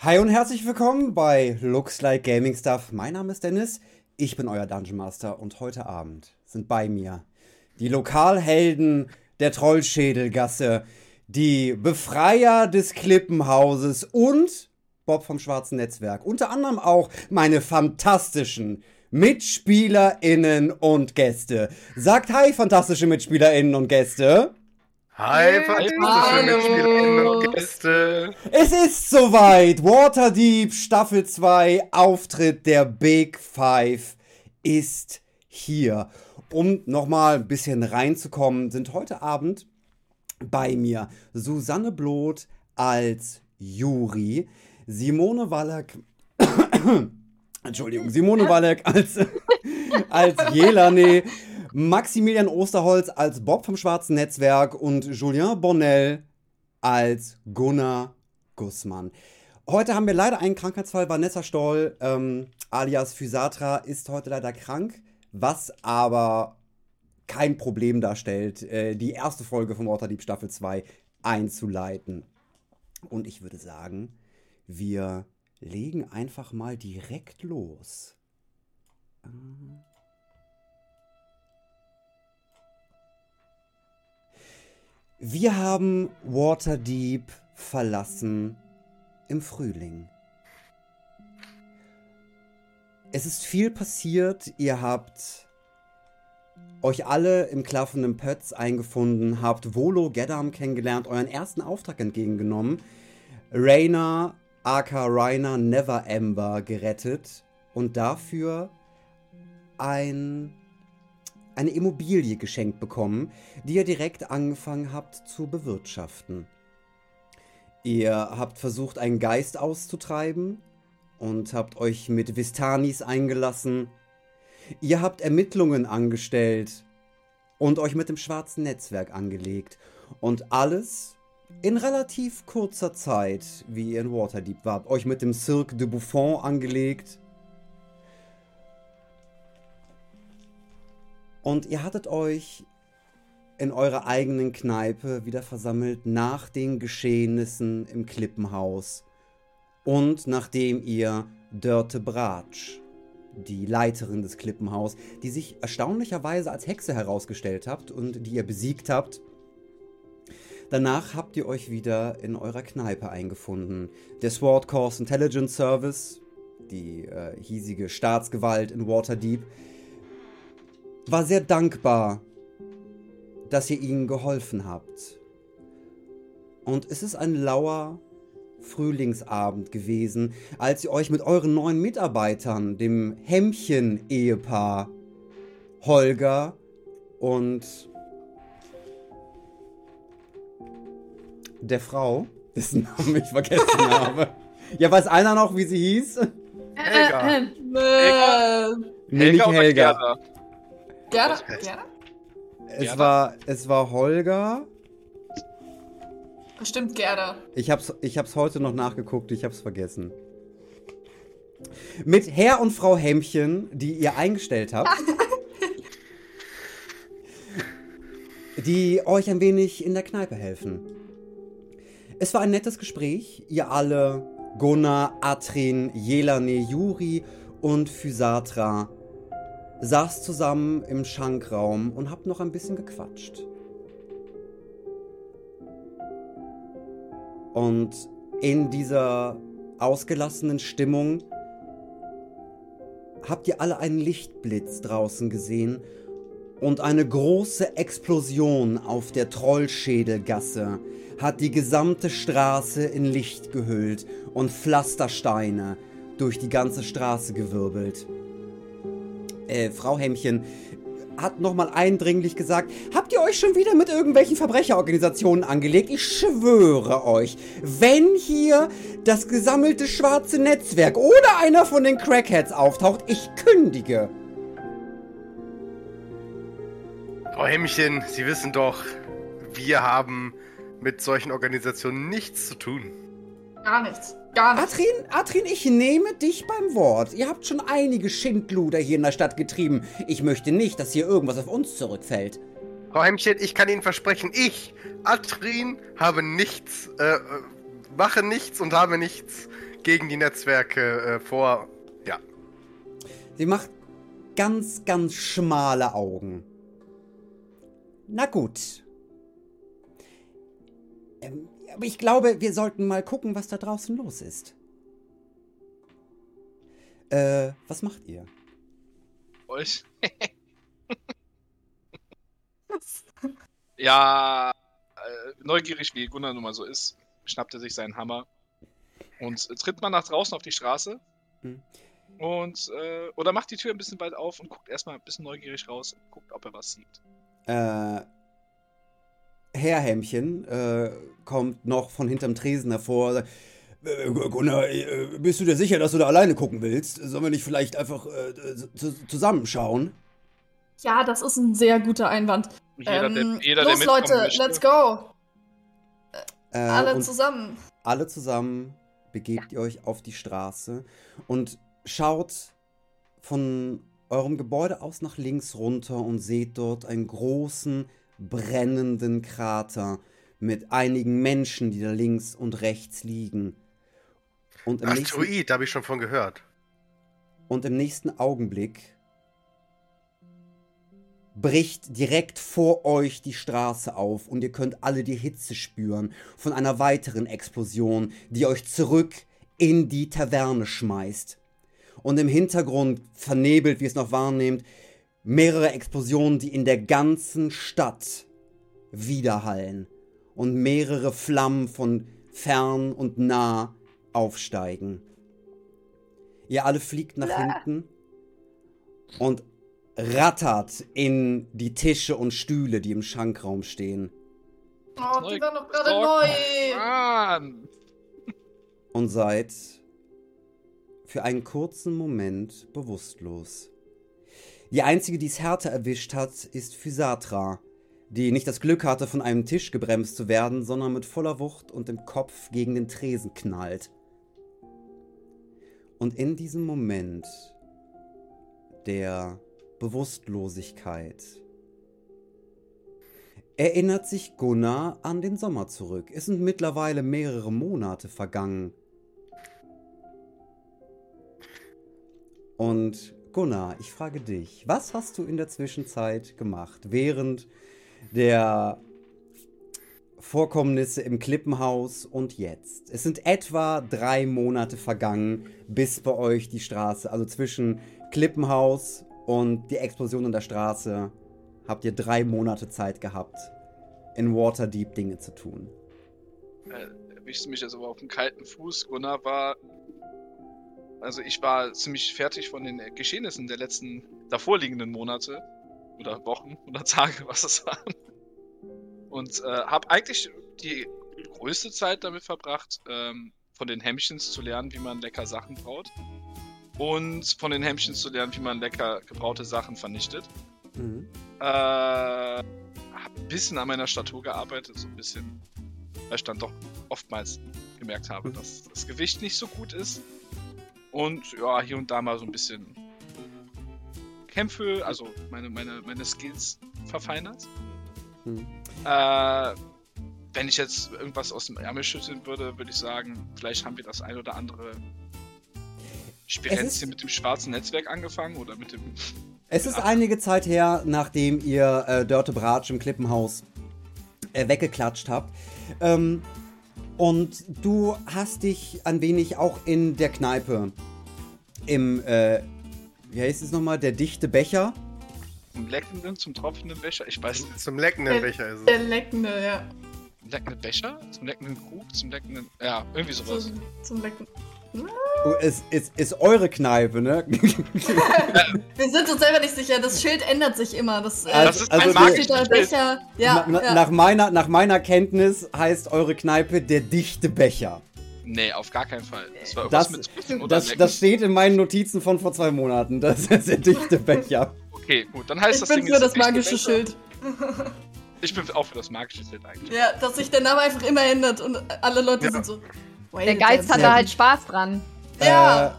Hi und herzlich willkommen bei Looks Like Gaming Stuff. Mein Name ist Dennis, ich bin euer Dungeon Master und heute Abend sind bei mir die Lokalhelden der Trollschädelgasse, die Befreier des Klippenhauses und Bob vom Schwarzen Netzwerk. Unter anderem auch meine fantastischen MitspielerInnen und Gäste. Sagt Hi, fantastische MitspielerInnen und Gäste. Hi, fantastische Mitspielerinnen und Gäste. Es ist soweit. Waterdeep Staffel 2 Auftritt der Big Five ist hier. Um nochmal ein bisschen reinzukommen, sind heute Abend bei mir Susanne Bloth als Juri, Simone Wallach, Entschuldigung, Simone Wallach als, als Jelane, Maximilian Osterholz als Bob vom Schwarzen Netzwerk und Julien Bonnell als Gunnar Gussmann. Heute haben wir leider einen Krankheitsfall. Vanessa Stoll, ähm, alias Physatra, ist heute leider krank, was aber kein Problem darstellt, äh, die erste Folge von Waterdeep Staffel 2 einzuleiten. Und ich würde sagen, wir legen einfach mal direkt los. Ähm Wir haben Waterdeep verlassen im Frühling. Es ist viel passiert. Ihr habt euch alle im klaffenden Pötz eingefunden, habt Volo Geddam kennengelernt, euren ersten Auftrag entgegengenommen, Rainer, aka Rainer Never Ember gerettet und dafür ein eine Immobilie geschenkt bekommen, die ihr direkt angefangen habt zu bewirtschaften. Ihr habt versucht, einen Geist auszutreiben und habt euch mit Vistanis eingelassen. Ihr habt Ermittlungen angestellt und euch mit dem schwarzen Netzwerk angelegt. Und alles in relativ kurzer Zeit, wie ihr in Waterdeep wart. Euch mit dem Cirque de Buffon angelegt Und ihr hattet euch in eurer eigenen Kneipe wieder versammelt nach den Geschehnissen im Klippenhaus und nachdem ihr Dörte Bratsch, die Leiterin des Klippenhaus, die sich erstaunlicherweise als Hexe herausgestellt habt und die ihr besiegt habt, Danach habt ihr euch wieder in eurer Kneipe eingefunden. Der Sword Course Intelligence Service, die äh, hiesige Staatsgewalt in Waterdeep, war sehr dankbar, dass ihr ihnen geholfen habt. Und es ist ein lauer Frühlingsabend gewesen, als ihr euch mit euren neuen Mitarbeitern, dem Hemmchen-Ehepaar Holger und der Frau, dessen Namen ich vergessen habe. Ja, weiß einer noch, wie sie hieß? Helga. Helga. Nee, nicht Helga. Gerda? Gerda? Es war, es war Holger. Bestimmt Gerda. Ich hab's, ich hab's heute noch nachgeguckt, ich hab's vergessen. Mit Herr und Frau Hemmchen, die ihr eingestellt habt. die euch ein wenig in der Kneipe helfen. Es war ein nettes Gespräch. Ihr alle, Gunnar, Atrin, Jelane, Juri und Physatra, saßt zusammen im Schankraum und habt noch ein bisschen gequatscht. Und in dieser ausgelassenen Stimmung habt ihr alle einen Lichtblitz draußen gesehen und eine große Explosion auf der Trollschädelgasse hat die gesamte Straße in Licht gehüllt und Pflastersteine durch die ganze Straße gewirbelt. Äh, Frau Hemmchen hat nochmal eindringlich gesagt, habt ihr euch schon wieder mit irgendwelchen Verbrecherorganisationen angelegt? Ich schwöre euch, wenn hier das gesammelte schwarze Netzwerk oder einer von den Crackheads auftaucht, ich kündige. Frau Hemmchen, Sie wissen doch, wir haben mit solchen Organisationen nichts zu tun. Gar nichts. Gar nichts. Atrin, Atrin, ich nehme dich beim Wort. Ihr habt schon einige Schindluder hier in der Stadt getrieben. Ich möchte nicht, dass hier irgendwas auf uns zurückfällt. Frau Hemmchen, ich kann Ihnen versprechen, ich, Atrin, habe nichts, äh, äh, mache nichts und habe nichts gegen die Netzwerke äh, vor. Ja. Sie macht ganz, ganz schmale Augen. Na gut. Ähm, aber ich glaube, wir sollten mal gucken, was da draußen los ist. Äh, was macht ihr? Euch? ja, äh, neugierig wie Gunnar nun mal so ist, schnappt er sich seinen Hammer und tritt mal nach draußen auf die Straße. Hm. Und, äh, oder macht die Tür ein bisschen weit auf und guckt erstmal ein bisschen neugierig raus und guckt, ob er was sieht. Äh, Herr Hämmchen äh, kommt noch von hinterm Tresen hervor. sagt, Äh, Gunnar, äh, bist du dir sicher, dass du da alleine gucken willst? Sollen wir nicht vielleicht einfach äh, zu- zusammenschauen? Ja, das ist ein sehr guter Einwand. Jeder, ähm, der, jeder, los, der Leute, möchte. let's go. Äh, Alle zusammen. alle zusammen begebt ihr euch auf die Straße und schaut von eurem Gebäude aus nach links runter und seht dort einen großen, brennenden Krater mit einigen Menschen, die da links und rechts liegen. Und im, nächsten, Asteroid, da habe ich schon von gehört. und im nächsten Augenblick bricht direkt vor euch die Straße auf und ihr könnt alle die Hitze spüren von einer weiteren Explosion, die euch zurück in die Taverne schmeißt. Und im Hintergrund, vernebelt, wie es noch wahrnehmt, mehrere Explosionen, die in der ganzen Stadt widerhallen und mehrere Flammen von fern und nah aufsteigen. Ihr alle fliegt nach hinten und rattert in die Tische und Stühle, die im Schankraum stehen. Oh, die waren doch gerade neu. Mann! und seid für einen kurzen Moment bewusstlos. Die einzige, die es härter erwischt hat, ist Physatra, die nicht das Glück hatte, von einem Tisch gebremst zu werden, sondern mit voller Wucht und dem Kopf gegen den Tresen knallt. Und in diesem Moment der Bewusstlosigkeit erinnert sich Gunnar an den Sommer zurück. Es sind mittlerweile mehrere Monate vergangen. Und Gunnar, ich frage dich, was hast du in der Zwischenzeit gemacht, während der Vorkommnisse im Klippenhaus und jetzt? Es sind etwa drei Monate vergangen, bis bei euch die Straße, also zwischen Klippenhaus und die Explosion in der Straße, habt ihr drei Monate Zeit gehabt, in Waterdeep Dinge zu tun. Äh, erwischte mich jetzt aber auf dem kalten Fuß. Gunnar war. Also ich war ziemlich fertig von den Geschehnissen der letzten davorliegenden Monate. Oder Wochen oder Tage, was es waren. Und äh, habe eigentlich die größte Zeit damit verbracht, ähm, von den Hämmchens zu lernen, wie man lecker Sachen braut. Und von den Hämmchens zu lernen, wie man lecker gebraute Sachen vernichtet. Mhm. Äh, hab ein bisschen an meiner Statur gearbeitet, so ein bisschen. Weil ich dann doch oftmals gemerkt habe, dass das Gewicht nicht so gut ist. Und ja, hier und da mal so ein bisschen Kämpfe, also meine, meine, meine Skills verfeinert. Mhm. Äh, wenn ich jetzt irgendwas aus dem Ärmel schütteln würde, würde ich sagen, vielleicht haben wir das ein oder andere Spirenzchen mit dem schwarzen Netzwerk angefangen oder mit dem Es ist einige Zeit her, nachdem ihr äh, Dörte Bratsch im Klippenhaus äh, weggeklatscht habt. Ähm, und du hast dich ein wenig auch in der Kneipe im, äh, wie heißt es nochmal, der dichte Becher. zum leckenden, zum tropfenden Becher. Ich weiß nicht. Zum leckenden Becher ist Der es. leckende, ja. Zum leckenden Becher? Zum leckenden Krug? Zum leckenden. Ja, irgendwie sowas. Zum, zum Lecken. Es ist, ist eure Kneipe, ne? Wir sind uns selber nicht sicher. Das Schild ändert sich immer. Das, äh, Also- das ist also ein wir- magisches steht da Schild. Becher. Ja, Na, na, ja. nach, meiner, nach meiner Kenntnis heißt eure Kneipe der dichte Becher. Nee, auf gar keinen Fall. Das war Das, mit das, das steht in meinen Notizen von vor zwei Monaten. Das ist der dichte Becher. Okay, gut. Dann heißt ich das bin Ding für jetzt das magische Becher. Schild. Ich bin auch für das magische Schild eigentlich. Ja, dass sich der Name einfach immer ändert und alle Leute Ja. sind so. Wait Der Geist hat da halt Spaß dran. Ja. Äh,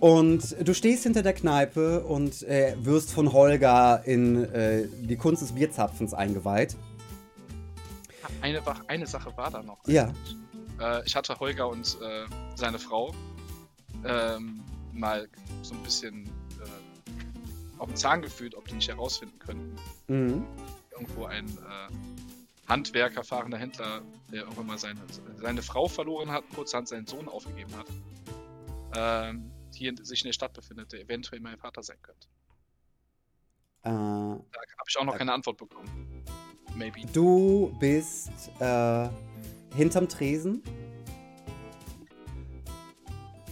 und du stehst hinter der Kneipe und äh, wirst von Holger in äh, die Kunst des Bierzapfens eingeweiht. Eine, eine Sache war da noch. Ja. Äh, ich hatte Holger und äh, seine Frau ähm, mal so ein bisschen äh, auf den Zahn gefühlt, ob die nicht herausfinden könnten. Mhm. Irgendwo ein äh, Handwerker, fahrender Händler, der irgendwann mal seine, seine Frau verloren hat, kurzhand seinen Sohn aufgegeben hat, ähm, hier in, sich in der Stadt befindet, der eventuell mein Vater sein könnte. Äh, Da habe ich auch noch keine Antwort bekommen. Maybe. du bist äh, hinterm Tresen.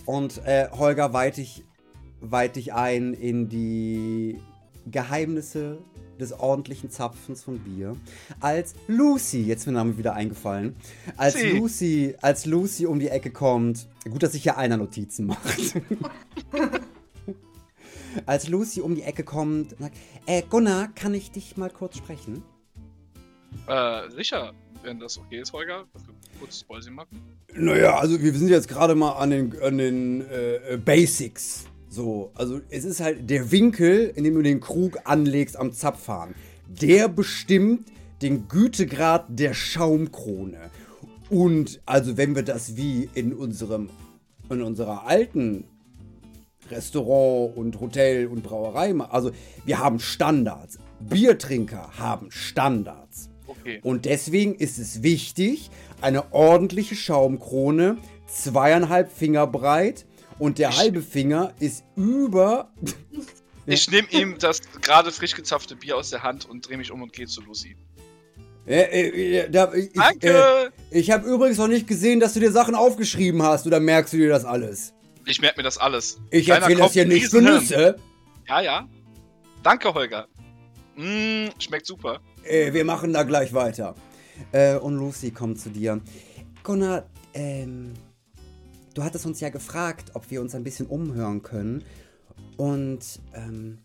Und äh, Holger weiht dich, weiht dich ein in die Geheimnisse des ordentlichen Zapfens von Bier. Als Lucy, jetzt ist mir der Name wieder eingefallen, als Sie. Lucy, als Lucy um die Ecke kommt, gut, dass sich hier einer Notizen macht. als Lucy um die Ecke kommt und sagt, äh, Gunnar, kann ich dich mal kurz sprechen? Äh, sicher, wenn das okay ist, Holger. Kurzes Päuschen machen. Naja, also wir sind jetzt gerade mal an den, an den äh, äh, Basics. So, also es ist halt der Winkel, in dem du den Krug anlegst am Zapfhahn. Der bestimmt den Gütegrad der Schaumkrone. Und also wenn wir das wie in unserem in unserer alten Restaurant und Hotel und Brauerei, also wir haben Standards. Biertrinker haben Standards. Okay. Und deswegen ist es wichtig, eine ordentliche Schaumkrone, zweieinhalb Finger breit und der Ich- halbe Finger ist über. Ich nehme ihm das gerade frisch gezapfte Bier aus der Hand und drehe mich um und gehe zu Lucy. Äh, äh, äh, da, ich Danke! äh, ich habe übrigens noch nicht gesehen, dass du dir Sachen aufgeschrieben hast. Oder merkst du dir das alles? Ich merke mir das alles. Ich erzähle das hier nicht für. Nüsse. Ja, ja. Danke, Holger. Mm, schmeckt super. Äh, wir machen da gleich weiter. Äh, und Lucy kommt zu dir. Gunnar, ähm, du hattest uns ja gefragt, ob wir uns ein bisschen umhören können. Und ähm,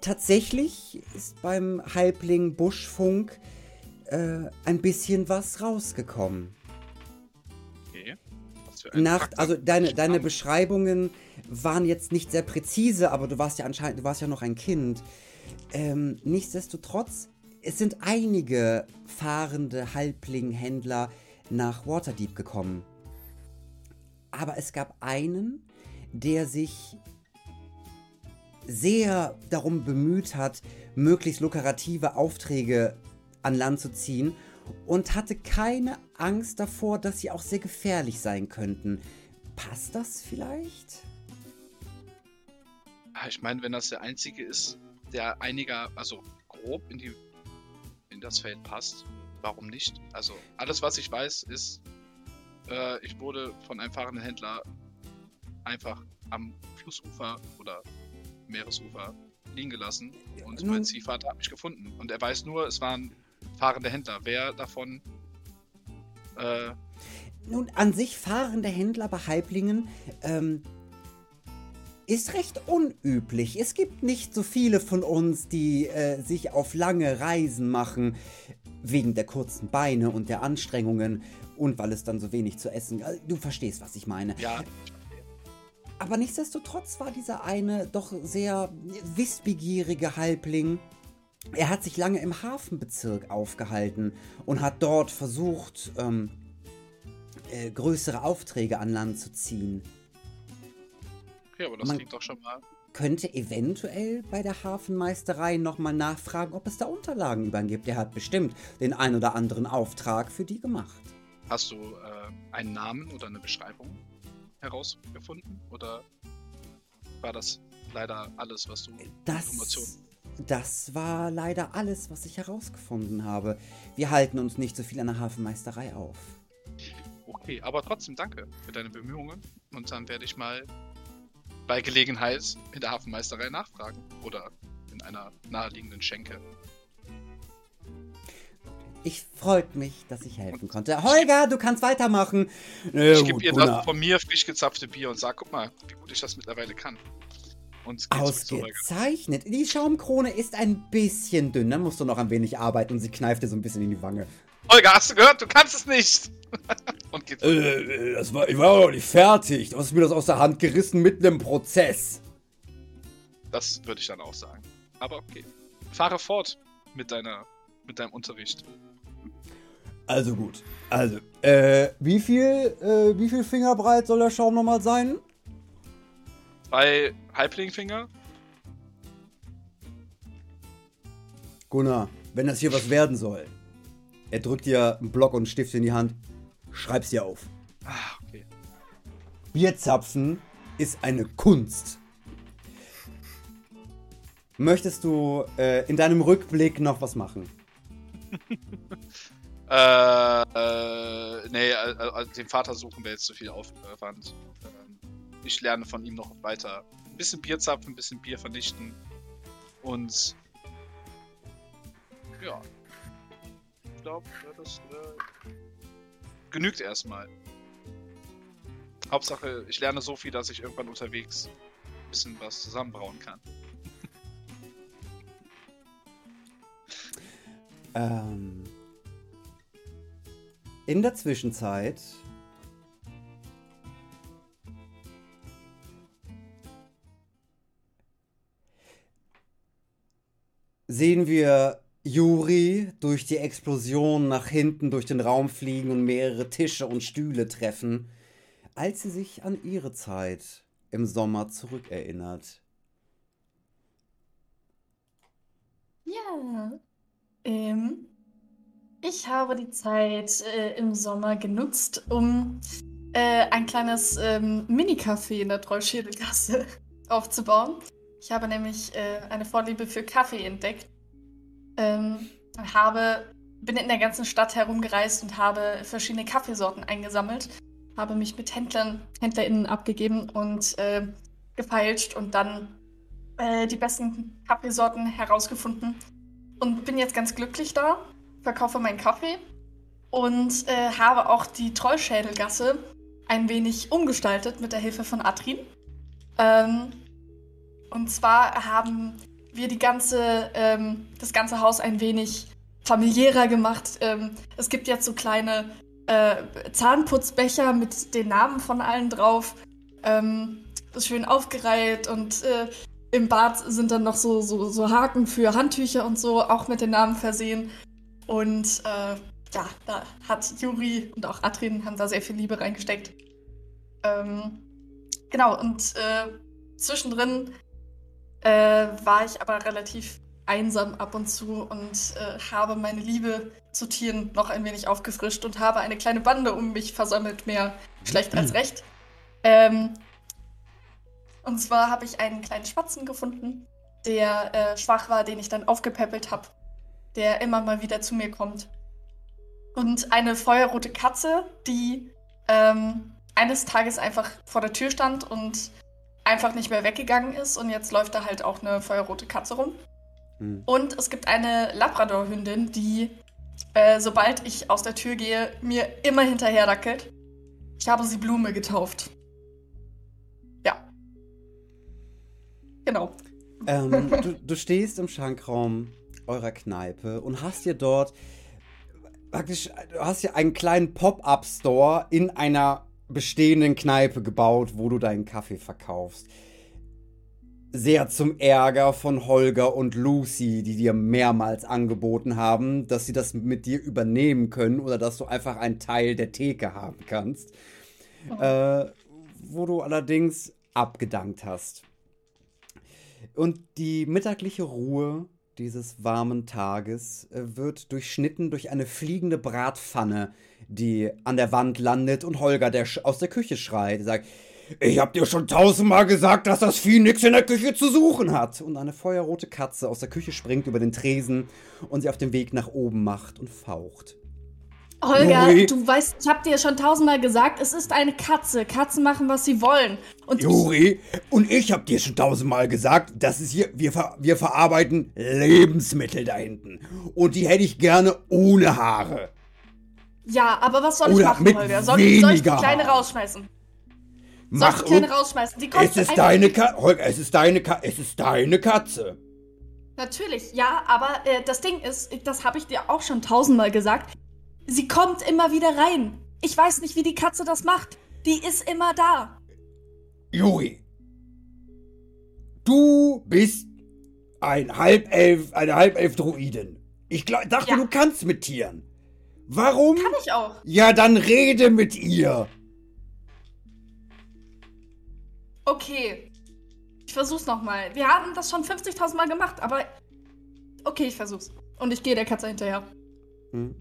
tatsächlich ist beim Halbling Buschfunk äh, ein bisschen was rausgekommen. Okay. Nach, also deine, deine. Beschreibungen waren jetzt nicht sehr präzise, aber du warst ja anscheinend, du warst ja noch ein Kind. Ähm, nichtsdestotrotz, es sind einige fahrende Halbling-Händler nach Waterdeep gekommen. Aber es gab einen, der sich sehr darum bemüht hat, möglichst lukrative Aufträge an Land zu ziehen und hatte keine Angst davor, dass sie auch sehr gefährlich sein könnten. Passt das vielleicht? Ich meine, wenn das der einzige ist, der einiger, also grob in die in das Feld passt, warum nicht? Also alles, was ich weiß, ist, äh, ich wurde von einem fahrenden Händler einfach am Flussufer oder Meeresufer liegen gelassen und Nun- mein Ziehvater hat mich gefunden. Und er weiß nur, es waren fahrende Händler. Wer davon äh, Nun, an sich fahrende Händler bei Halblingen ähm, ist recht unüblich. Es gibt nicht so viele von uns, die äh, sich auf lange Reisen machen, wegen der kurzen Beine und der Anstrengungen und weil es dann so wenig zu essen äh, Du verstehst, was ich meine. ja, Aber nichtsdestotrotz war dieser eine doch sehr wissbegierige Halbling. Er hat sich lange im Hafenbezirk aufgehalten und hat dort versucht, ähm, äh, größere Aufträge an Land zu ziehen. okay, aber das Man- klingt doch schon mal. Könnte eventuell bei der Hafenmeisterei nochmal nachfragen, ob es da Unterlagen über ihn gibt. Er hat bestimmt den ein oder anderen Auftrag für die gemacht. Hast du äh, einen Namen oder eine Beschreibung herausgefunden? Oder war das leider alles, was du Das, Informationen? das war leider alles, was ich herausgefunden habe. Wir halten uns nicht so viel an der Hafenmeisterei auf. Okay, aber trotzdem danke für deine Bemühungen. Und dann werde ich mal bei Gelegenheit in der Hafenmeisterei nachfragen. Oder in einer naheliegenden Schenke. Ich freut mich, dass ich helfen konnte. Holger, du kannst weitermachen. ich gebe ihr das von mir frisch gezapfte Bier und sag, guck mal, wie gut ich das mittlerweile kann. Und. Ausgezeichnet. Die Schaumkrone ist ein bisschen dünn. Dann musst du noch ein wenig arbeiten und sie kneift dir so ein bisschen in die Wange. Holger, hast du gehört? Du kannst es nicht! und geht Äh, das war, ich war noch nicht fertig. Du hast mir das aus der Hand gerissen mitten im Prozess. Das würde ich dann auch sagen. Aber okay. Fahre fort mit deiner, mit deinem Unterricht. Also gut. Also, äh, wie viel, äh, wie viel Finger breit soll der Schaum nochmal sein? Zwei Halblingfinger. Gunnar, wenn das hier was werden soll. Er drückt dir einen Block und einen Stift in die Hand. Schreib's dir auf. Ah, okay. Bierzapfen ist eine Kunst. Möchtest du äh, in deinem Rückblick noch was machen? Äh, äh, nee, äh, den Vater suchen wäre jetzt zu viel Aufwand. Ähm, ich lerne von ihm noch weiter. Ein bisschen Bier zapfen, ein bisschen Bier vernichten. Und ja. Ich glaube, das äh, genügt erstmal. Hauptsache, ich lerne so viel, dass ich irgendwann unterwegs ein bisschen was zusammenbrauen kann. Ähm, in der Zwischenzeit sehen wir Juri durch die Explosion nach hinten durch den Raum fliegen und mehrere Tische und Stühle treffen, als sie sich an ihre Zeit im Sommer zurückerinnert. Ja. Ähm, ich habe die Zeit äh, im Sommer genutzt, um äh, ein kleines ähm, Mini-Café in der Treuschädelgasse aufzubauen. Ich habe nämlich äh, eine Vorliebe für Kaffee entdeckt. Ähm, habe, bin in der ganzen Stadt herumgereist und habe verschiedene Kaffeesorten eingesammelt. Habe mich mit Händlern, HändlerInnen abgegeben und äh, gefeilscht und dann äh, die besten Kaffeesorten herausgefunden. Und bin jetzt ganz glücklich da, verkaufe meinen Kaffee und äh, habe auch die Trollschädelgasse ein wenig umgestaltet mit der Hilfe von Atrin. Ähm, und zwar haben wir die ganze, ähm, das ganze Haus ein wenig familiärer gemacht. Ähm, es gibt jetzt so kleine äh, Zahnputzbecher mit den Namen von allen drauf. Ähm, ist schön aufgereiht und äh, im Bad sind dann noch so, so, so Haken für Handtücher und so, auch mit den Namen versehen. Und äh, ja, da hat Juri und auch Atrin haben da sehr viel Liebe reingesteckt. Ähm, genau, und äh, zwischendrin äh, war ich aber relativ einsam ab und zu und äh, habe meine Liebe zu Tieren noch ein wenig aufgefrischt und habe eine kleine Bande um mich versammelt, mehr schlecht als recht. Ähm, und zwar habe ich einen kleinen Spatzen gefunden, der äh, schwach war, den ich dann aufgepäppelt habe, der immer mal wieder zu mir kommt. Und eine feuerrote Katze, die ähm, eines Tages einfach vor der Tür stand und einfach nicht mehr weggegangen ist. Und jetzt läuft da halt auch eine feuerrote Katze rum. Hm. Und es gibt eine Labrador-Hündin, die, äh, sobald ich aus der Tür gehe, mir immer hinterher dackelt. Ich habe sie Blume getauft. Ja. Genau. Ähm, du, du stehst im Schankraum eurer Kneipe und hast dir dort praktisch, du hast hier einen kleinen Pop-up-Store in einer bestehenden Kneipe gebaut, wo du deinen Kaffee verkaufst. Sehr zum Ärger von Holger und Lucy, die dir mehrmals angeboten haben, dass sie das mit dir übernehmen können oder dass du einfach einen Teil der Theke haben kannst. Oh. Äh, wo du allerdings abgedankt hast. Und die mittagliche Ruhe dieses warmen Tages äh, wird durchschnitten durch eine fliegende Bratpfanne, die an der Wand landet und Holger, der aus der Küche schreit, sagt, ich hab dir schon tausendmal gesagt, dass das Vieh nix in der Küche zu suchen hat. Und eine feuerrote Katze aus der Küche springt über den Tresen und sie auf dem Weg nach oben macht und faucht. Holger, Juri. du weißt, ich hab dir schon tausendmal gesagt, es ist eine Katze. Katzen machen, was sie wollen. Und Juri, und ich hab dir schon tausendmal gesagt, das ist hier, wir, ver wir verarbeiten Lebensmittel da hinten. Und die hätte ich gerne ohne Haare. ich, ja, aber was soll ich Oder machen, mit Holger? Soll, ich- soll ich die Kleine Haar. rausschmeißen? Soll ich Mach die Kleine rausschmeißen? Die es kostet ist deine Katze. Holger, es ist deine Katze. Es ist deine Katze. Natürlich, ja, aber äh, das Ding ist, das habe ich dir auch schon tausendmal gesagt. Sie kommt immer wieder rein. Ich weiß nicht, wie die Katze das macht. Die ist immer da. Juri. Du bist ein Halbelf, eine Halbelf-Druidin. Ich glaub, dachte, Ja. du kannst mit Tieren. Warum? Kann ich auch. Ja, dann rede mit ihr. Okay. Ich versuch's nochmal. Wir haben das schon 50.000 Mal gemacht, aber. Okay, ich versuch's. Und ich gehe der Katze hinterher. Hm.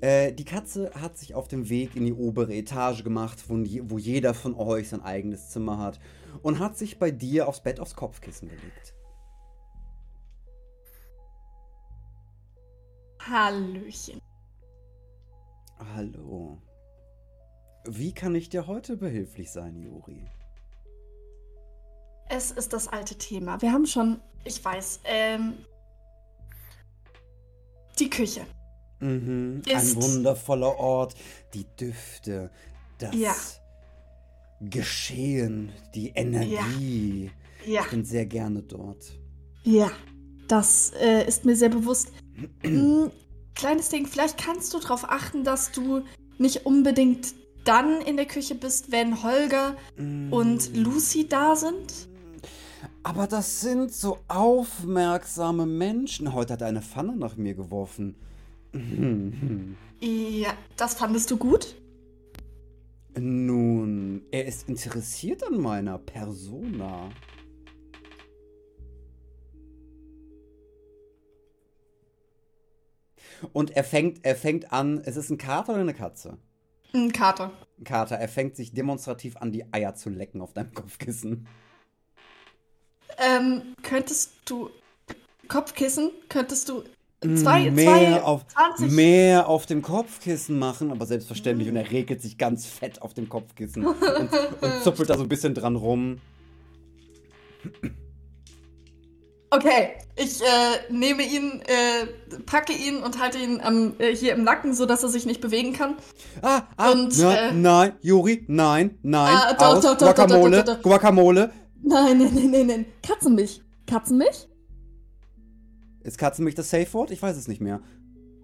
Äh, die Katze hat sich auf dem Weg in die obere Etage gemacht, wo, wo jeder von euch sein eigenes Zimmer hat. Und hat sich bei dir aufs Bett aufs Kopfkissen gelegt. Hallöchen. Hallo. Wie kann ich dir heute behilflich sein, Juri? Es ist das alte Thema. Wir haben schon, ich weiß, ähm, die Küche. Mhm, ein wundervoller Ort. Die Düfte, das Ja. Geschehen, die Energie. Ja, Ich bin sehr gerne dort. ja. Das äh, ist mir sehr bewusst. Hm, kleines Ding, vielleicht kannst du darauf achten, dass du nicht unbedingt dann in der Küche bist, wenn Holger und Mm. Lucy da sind. Aber das sind so aufmerksame Menschen. Heute hat er eine Pfanne nach mir geworfen. Ja, das fandest du gut? Nun, er ist interessiert an meiner Persona. Und er fängt, er fängt an, es ist ein Kater oder eine Katze? Ein Kater. Ein Kater, er fängt sich demonstrativ an, die Eier zu lecken auf deinem Kopfkissen. Ähm, könntest du Kopfkissen? Könntest du zwei, Mm, mehr, zwei, auf, 20 mehr auf dem Kopfkissen machen, aber selbstverständlich. Und er regelt sich ganz fett auf dem Kopfkissen und, und zuppelt da so ein bisschen dran rum. Okay, ich äh, nehme ihn, äh, packe ihn und halte ihn am, äh, hier im Nacken, sodass er sich nicht bewegen kann. Ah, ah, Und, na, äh, nein, Juri, nein, nein, Ah, aus, doch, doch, Guacamole, doch. Guacamole. Nein, nein, nein, nein, nein. Katzenmilch. Katzenmilch? Ist Katzenmilch das Safe-Wort? Ich weiß es nicht mehr.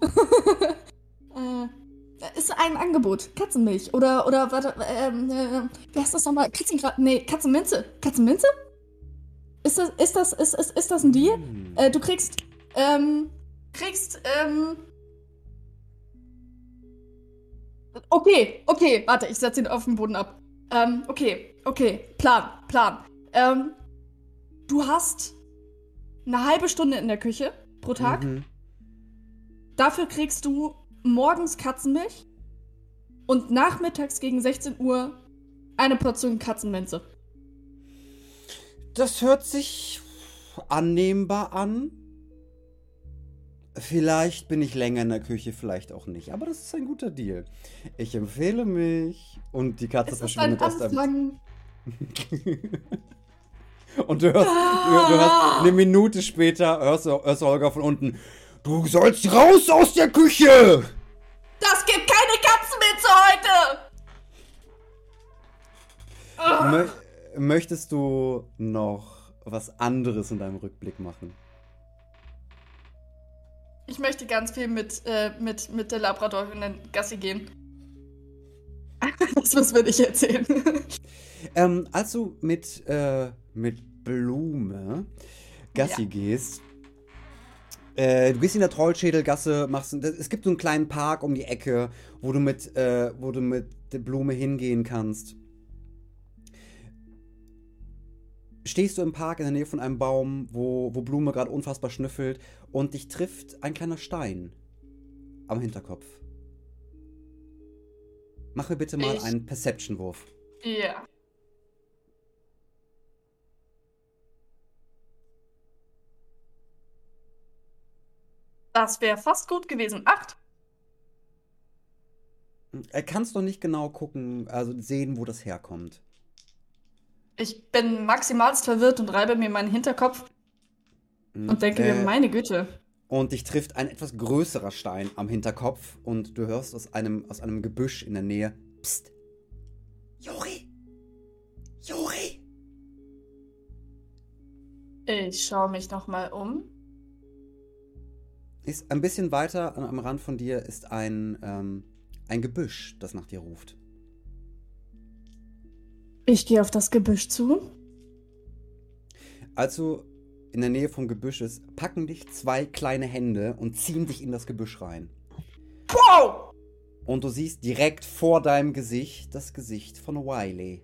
äh, ist ein Angebot. Katzenmilch. Oder, oder, warte, ähm, äh, wie heißt das nochmal? Katzengra... Nee, Katzenminze. Katzenminze? Ist das, ist das, ist, ist, ist das ein Deal? Hm. Äh, du kriegst, ähm, kriegst, ähm. Okay, okay, warte, ich setze ihn auf den Boden ab. Ähm, okay, okay, Plan, Plan. Ähm, du hast eine halbe Stunde in der Küche pro Tag. Mhm. Dafür kriegst du morgens Katzenmilch und nachmittags gegen 16 Uhr eine Portion Katzenminze. Das hört sich annehmbar an. Vielleicht bin ich länger in der Küche, vielleicht auch nicht. Aber das ist ein guter Deal. Ich empfehle mich. Und die Katze Es verschwindet aus deinem. Und du hörst, du, du hörst eine Minute später, hörst, du- hörst Holger von unten. Du sollst raus aus der Küche! Das gibt keine Katzenminze heute! Mö möchtest du noch was anderes in deinem Rückblick machen? Ich möchte ganz viel mit, äh, mit, mit der Labradorin Gassi gehen. Das müssen wir nicht erzählen. Ähm, als du mit, äh, mit Blume Gassi Ja. gehst, äh, du gehst in der Trollschädelgasse, machst, es gibt so einen kleinen Park um die Ecke, wo du mit, äh, wo du mit der Blume hingehen kannst. Stehst du im Park in der Nähe von einem Baum, wo, wo Blume gerade unfassbar schnüffelt und dich trifft ein kleiner Stein am Hinterkopf. Mach mir bitte mal Ich- einen Perception-Wurf. Ja. Das wäre fast gut gewesen. Acht. Er kannst doch nicht genau gucken, also sehen, wo das herkommt. Ich bin maximalst verwirrt und reibe mir meinen Hinterkopf und denke Äh, mir, meine Güte. Und dich trifft ein etwas größerer Stein am Hinterkopf und du hörst aus einem, aus einem Gebüsch in der Nähe: Psst! Juri! Juri! Ich schaue mich nochmal um. Ist ein bisschen weiter am- Rand von dir ist ein, ähm, ein Gebüsch, das nach dir ruft. Ich gehe auf das Gebüsch zu. Als du in der Nähe vom Gebüsch ist, packen dich zwei kleine Hände und ziehen dich in das Gebüsch rein. Wow! Und du siehst direkt vor deinem Gesicht das Gesicht von Wiley.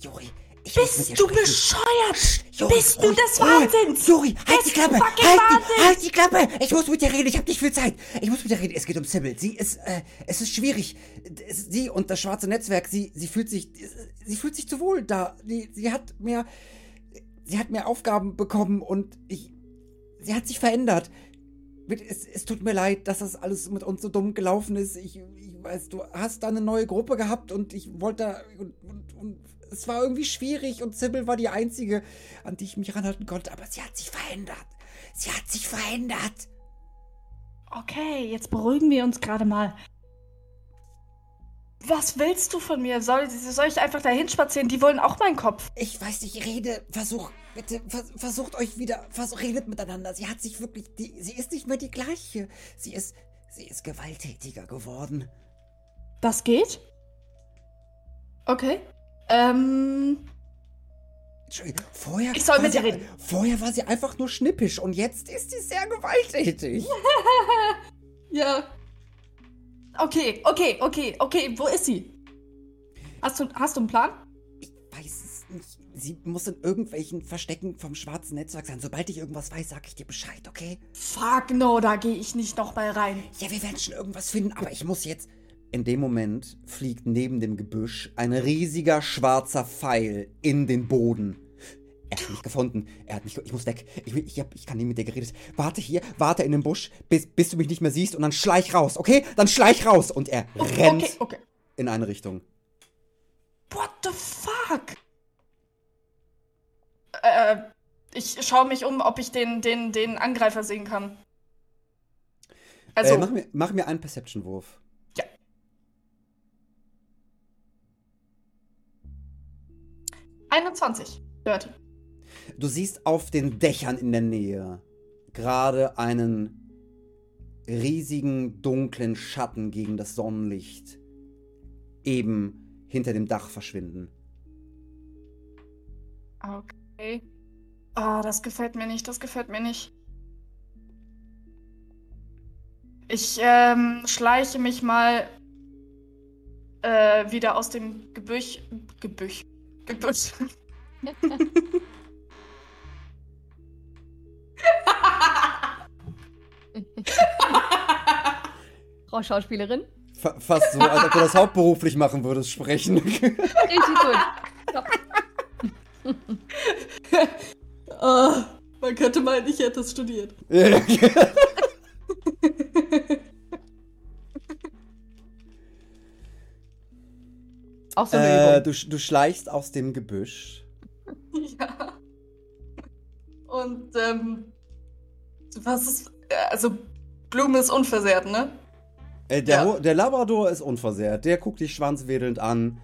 Juri, ich muss mit dir Bist du sprechen. bescheuert? Juri, Bist du des. Wahnsinns? Juri, halt Des die Klappe! Halt die, halt die Klappe! Ich muss mit dir reden, ich habe nicht viel Zeit. Ich muss mit dir reden. Es geht um Sybil. Sie ist, äh, es ist schwierig. Sie und das schwarze Netzwerk, sie, sie fühlt sich, sie fühlt sich zu wohl da. Sie, sie hat mehr, sie hat mehr Aufgaben bekommen und ich, sie hat sich verändert. Es, es tut mir leid, dass das alles mit uns so dumm gelaufen ist. Ich, ich weiß, du hast da eine neue Gruppe gehabt und ich wollte da, und, und, und es war irgendwie schwierig und Sybil war die einzige, an die ich mich ranhalten konnte, aber sie hat sich verändert. Sie hat sich verändert. Okay, jetzt beruhigen wir uns gerade mal. Was willst du von mir? Soll, soll ich einfach dahin spazieren? Die wollen auch meinen Kopf. Ich weiß nicht, rede, versuch, bitte, vers, versucht euch wieder, versuch, redet miteinander. Sie hat sich wirklich, die, sie ist nicht mehr die gleiche. Sie ist, sie ist gewalttätiger geworden. Das geht? Okay. Ähm. Entschuldigung, vorher, Ich soll war mit sie, dir reden. vorher war sie einfach nur schnippisch und jetzt ist sie sehr gewalttätig. Ja. Okay, okay, okay, okay. Wo ist sie? Hast du, hast du einen Plan? Ich weiß es nicht. Sie muss in irgendwelchen Verstecken vom schwarzen Netzwerk sein. Sobald ich irgendwas weiß, sag ich dir Bescheid, okay? Fuck no, da gehe ich nicht noch mal rein. Ja, wir werden schon irgendwas finden, aber ich muss jetzt. In dem Moment fliegt neben dem Gebüsch ein riesiger schwarzer Pfeil in den Boden. Er hat mich gefunden. Er hat mich. Ich muss weg. Ich, ich, hab, ich kann nie mit dir geredet. Warte hier, warte in dem Busch, bis, bis du mich nicht mehr siehst und dann schleich raus, okay? Dann schleich raus! Und er rennt Okay, okay. in eine Richtung. What the fuck? Äh, ich schaue mich um, ob ich den, den, den Angreifer sehen kann. Also, äh, mach, mir, mach mir einen Perception-Wurf. Ja. einundzwanzig. Dirty. Du siehst auf den Dächern in der Nähe gerade einen riesigen dunklen Schatten gegen das Sonnenlicht eben hinter dem Dach verschwinden. Okay. Ah, das gefällt mir nicht, das gefällt mir nicht. Ich ähm, schleiche mich mal äh, wieder aus dem Gebüsch. Gebüsch. Gebüsch. Frau Schauspielerin. Fa fast so, als ob du das hauptberuflich machen würdest, sprechen. Richtig gut. Ah, man könnte meinen, ich hätte es studiert. Auch so eine äh, Übung. du, du schleichst aus dem Gebüsch. Ja. Und, ähm, was ist, also, Blume ist unversehrt, ne? Äh, der, Ja. Der Labrador ist unversehrt. Der guckt dich schwanzwedelnd an.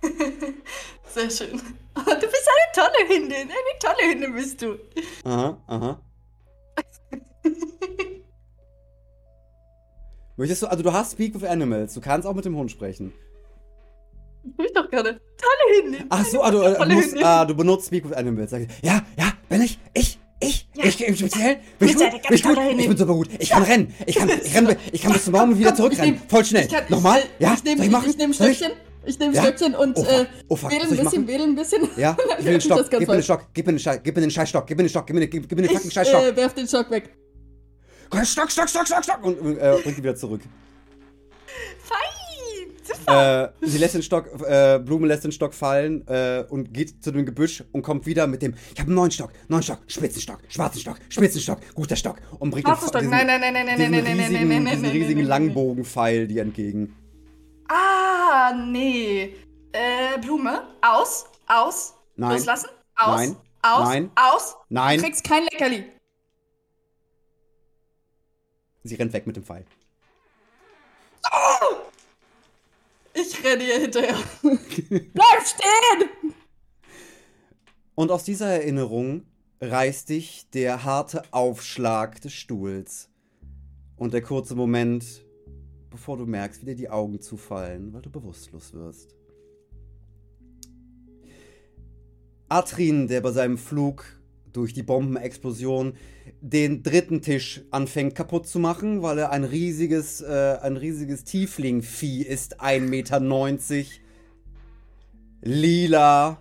Sehr schön. Du bist eine tolle Hündin. Eine tolle Hündin bist du. Aha, aha. Möchtest du, also du hast Speak with Animals, du kannst auch mit dem Hund sprechen. Ich doch gerade. Tolle Hündin. Ach so, ah, du, äh, musst, Hündin. ah, du benutzt Speak with Animals. Sag ich, Ja, ja, bin ich, ich, ich, Ja. ich im Speziellen, bin ich gut, bin ich gut, ich bin super gut, ich kann rennen, ich kann, ich renn, ich kann bis zum Baum und wieder zurückrennen, ich voll schnell. Ich Nochmal, ich, ja, Ich nehme ich ich nehm ich? Stöckchen. Ich nehme? Stöckchen und Oh, äh, Oh, was ein ich bisschen, wählen ein bisschen. Ja, ich will den Stock, gib mir den. Stock, gib mir den Scheiß, gib mir den Scheißstock, gib mir den Stock, gib mir, gib, gib mir den fucking Scheißstock. Äh, werf den Stock weg. Stock, Stock, Stock, Stock, Stock und äh, bringt ihn wieder zurück. Fein. Äh, sie lässt den Stock, äh, Blume lässt den Stock fallen äh, und geht zu dem Gebüsch und kommt wieder mit dem, ich habe einen neuen Stock, neuen Stock, Spitzenstock, schwarzen Stock, Spitzenstock, guter Stock und bringt Stock. diesen, Nein, nein, nein, nein, nein, diesen nein, nein, nein, riesigen, nein, nein, diesen nein, riesigen nein, nein, nein. Langbogenpfeil dir entgegen. Ah, nee. Äh, Blume. Aus. Aus. Nein. Loslassen. Aus. Nein. Aus. Nein. Aus. Nein, Du kriegst kein Leckerli. sie rennt weg mit dem Pfeil. Ich renne ihr hinterher. Bleib stehen! Und aus dieser Erinnerung reißt dich der harte Aufschlag des Stuhls. Und der kurze Moment, bevor du merkst, wie dir die Augen zufallen, weil du bewusstlos wirst. Atrin, der bei seinem Flug durch die Bombenexplosion den dritten Tisch anfängt kaputt zu machen, weil er ein riesiges, äh, ein riesiges Tieflingvieh ist, 1,90 Meter, lila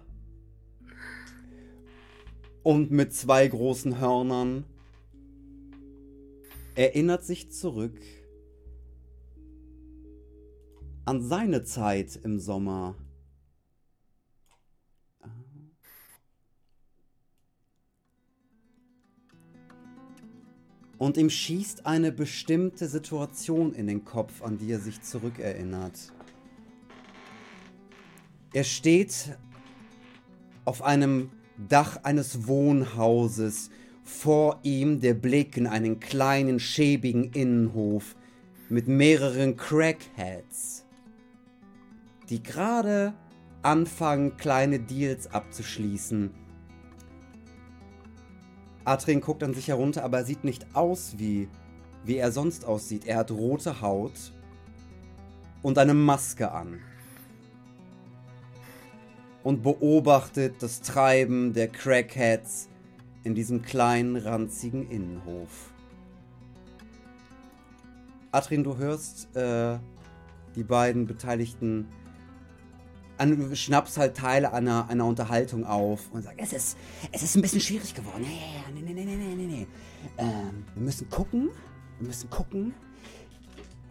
und mit zwei großen Hörnern. Erinnert sich zurück an seine Zeit im Sommer. Und ihm schießt eine bestimmte Situation in den Kopf, an die er sich zurückerinnert. Er steht auf einem Dach eines Wohnhauses, vor ihm der Blick in einen kleinen, schäbigen Innenhof mit mehreren Crackheads, die gerade anfangen, kleine Deals abzuschließen. Adrien guckt an sich herunter, aber er sieht nicht aus wie, wie er sonst aussieht. Er hat rote Haut und eine Maske an. Und beobachtet das Treiben der Crackheads in diesem kleinen, ranzigen Innenhof. Adrien, du hörst äh, die beiden Beteiligten an, du schnappst halt Teile einer, einer Unterhaltung auf und sagst, es ist, es ist ein bisschen schwierig geworden. Ja, nee, nee, nee, nee, nee, nee. Ähm, wir müssen gucken, wir müssen gucken,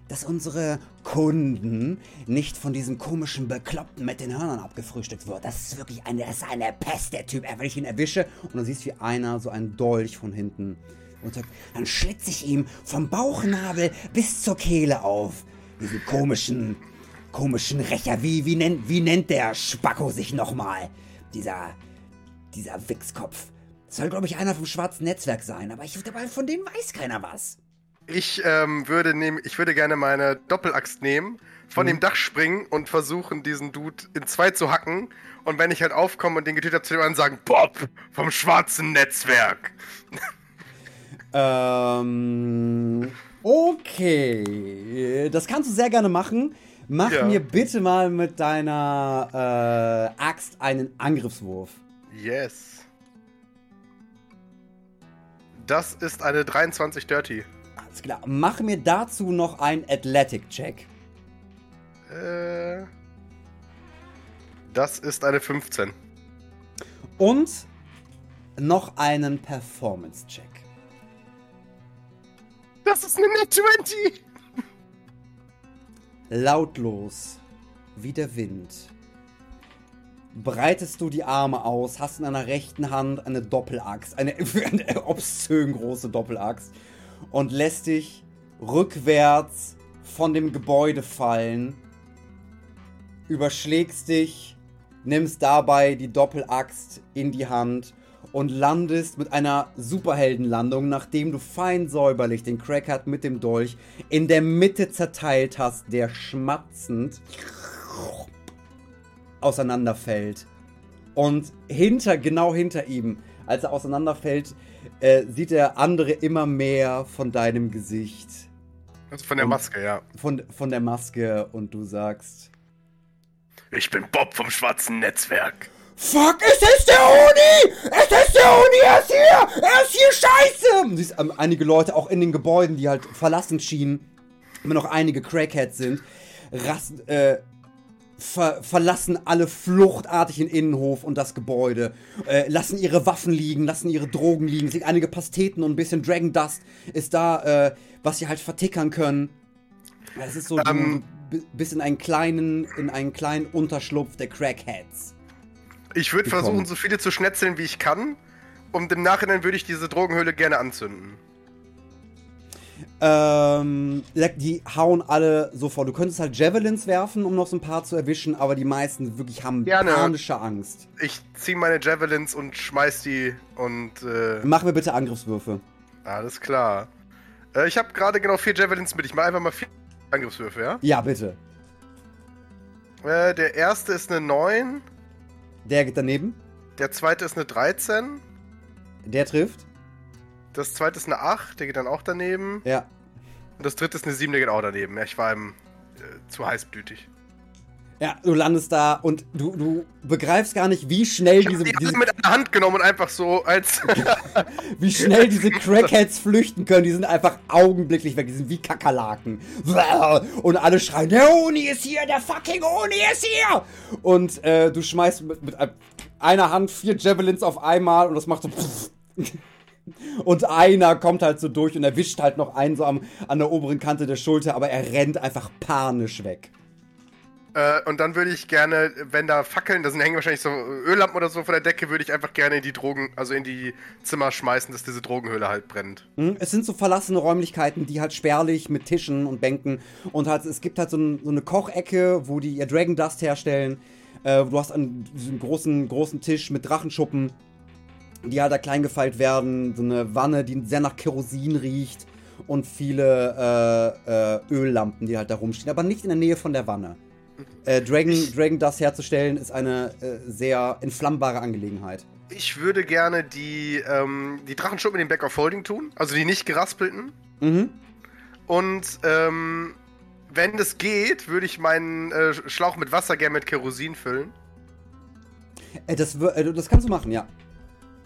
dass unsere Kunden nicht von diesem komischen Bekloppten mit den Hörnern abgefrühstückt wird. Das ist wirklich eine, das ist eine Pest, der Typ. Wenn ich ihn erwische und dann siehst, wie einer so einen Dolch von hinten und sagt, dann schlitze ich ihm vom Bauchnabel bis zur Kehle auf. Diesen komischen, komischen Rächer. Wie, wie, nennt, wie nennt der Spacko sich nochmal? Dieser, dieser Wichskopf. Soll, glaube ich, einer vom schwarzen Netzwerk sein, aber ich, dabei von denen weiß keiner was. Ich ähm, würde nehm, ich würde gerne meine Doppelaxt nehmen, von Mhm. dem Dach springen und versuchen, diesen Dude in zwei zu hacken. Und wenn ich halt aufkomme und den getötet habe, zu dem anderen sagen, Bob vom schwarzen Netzwerk. Ähm, okay. Das kannst du sehr gerne machen. Mach Ja. mir bitte mal mit deiner äh, Axt einen Angriffswurf. Yes. Das ist eine 23 Dirty. Alles klar. Mach mir dazu noch einen Athletic-Check. Äh, das ist eine 15. Und noch einen Performance-Check. Das ist eine Net 20. Lautlos wie der Wind. Breitest du die Arme aus, hast in deiner rechten Hand eine Doppelaxt, eine, eine obszön große Doppelaxt und lässt dich rückwärts von dem Gebäude fallen, überschlägst dich, nimmst dabei die Doppelaxt in die Hand und landest mit einer Superheldenlandung, nachdem du fein säuberlich den Crackhead mit dem Dolch in der Mitte zerteilt hast, der schmatzend auseinanderfällt. Und hinter, genau hinter ihm, als er auseinanderfällt, äh, sieht der andere immer mehr von deinem Gesicht, Also von der Und- Maske, ja. von, von der Maske und du sagst, Ich bin Bob vom schwarzen Netzwerk. Fuck, es ist der Uni! Es ist der Uni! Er ist hier! Er ist hier scheiße! Du siehst ähm, einige Leute auch in den Gebäuden, die halt verlassen schienen, immer noch einige Crackheads sind, rasten, äh, ver verlassen alle fluchtartig den Innenhof und das Gebäude, äh, lassen ihre Waffen liegen, lassen ihre Drogen liegen, es liegen einige Pasteten und ein bisschen Dragon Dust ist da, äh, was sie halt vertickern können. Es ist so, Ähm. du bi- bist in einen kleinen, in einen kleinen Unterschlupf der Crackheads. Ich würde versuchen, so viele zu schnetzeln, wie ich kann. Und im Nachhinein würde ich diese Drogenhöhle gerne anzünden. Ähm, die hauen alle sofort. Du könntest halt Javelins werfen, um noch so ein paar zu erwischen, aber die meisten wirklich haben Gerne. panische Angst. Ich ziehe meine Javelins und schmeiß die und äh, Mach mir bitte Angriffswürfe. alles klar. Äh, ich habe gerade genau vier Javelins mit. Ich mache einfach mal vier Angriffswürfe, ja? Ja, bitte. Äh, der erste ist eine 9, Der geht daneben. der zweite ist eine 13, Der trifft. das zweite ist eine 8, der geht dann auch daneben. Ja. Und das dritte ist eine 7, der geht auch daneben. Ja, ich war ihm äh, zu heißblütig. Ja, du landest da und du, du begreifst gar nicht, wie schnell Ich diese, die diese, mit einer Hand genommen und einfach so als. wie schnell diese Crackheads flüchten können. Die sind einfach augenblicklich weg. Die sind wie Kakerlaken. Und alle schreien, der Oni ist hier, der fucking Oni ist hier. Und äh, du schmeißt mit, mit einer Hand vier Javelins auf einmal und das macht so. Und einer kommt halt so durch und erwischt halt noch einen so am, an der oberen Kante der Schulter, aber er rennt einfach panisch weg. Äh, und dann würde ich gerne, wenn da Fackeln, da sind hängen wahrscheinlich so Öllampen oder so von der Decke, würde ich einfach gerne in die Drogen, also in die Zimmer schmeißen, dass diese Drogenhöhle halt brennt. Hm, Es sind so verlassene Räumlichkeiten, die halt spärlich mit Tischen und Bänken und halt, es gibt halt so, ein, so eine Kochecke, wo die ihr Dragon Dust herstellen. Äh, du hast einen, diesen großen, großen Tisch mit Drachenschuppen, die halt da klein gefeilt werden. So eine Wanne, die sehr nach Kerosin riecht und viele äh, äh, Öllampen, die halt da rumstehen, aber nicht in der Nähe von der Wanne. Äh, Dragon, Dragon Dust herzustellen ist eine äh, sehr entflammbare Angelegenheit. Ich würde gerne die, ähm, die Drachenschuppen in den Back of Holding tun, also die nicht geraspelten. Mhm. Und ähm, wenn das geht, würde ich meinen äh, Schlauch mit Wasser gerne mit Kerosin füllen. Äh, das, äh, das kannst du machen, ja.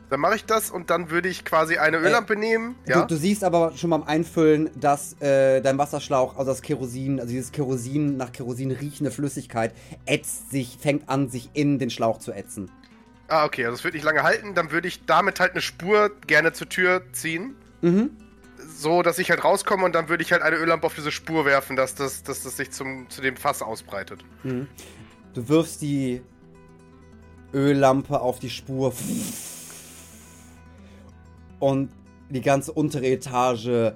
Dann mache ich das und dann würde ich quasi eine Öllampe nehmen. Ja. Du, du siehst aber schon beim Einfüllen, dass äh, dein Wasserschlauch, also das Kerosin, also dieses Kerosin nach Kerosin riechende Flüssigkeit, ätzt sich, fängt an, sich in den Schlauch zu ätzen. Ah, okay, also das würde nicht lange halten. Dann würde ich damit halt eine Spur gerne zur Tür ziehen. Mhm. So, dass ich halt rauskomme und dann würde ich halt eine Öllampe auf diese Spur werfen, dass das, dass das sich zum, zu dem Fass ausbreitet. mhm. Du wirfst die Öllampe auf die Spur. Und die ganze untere Etage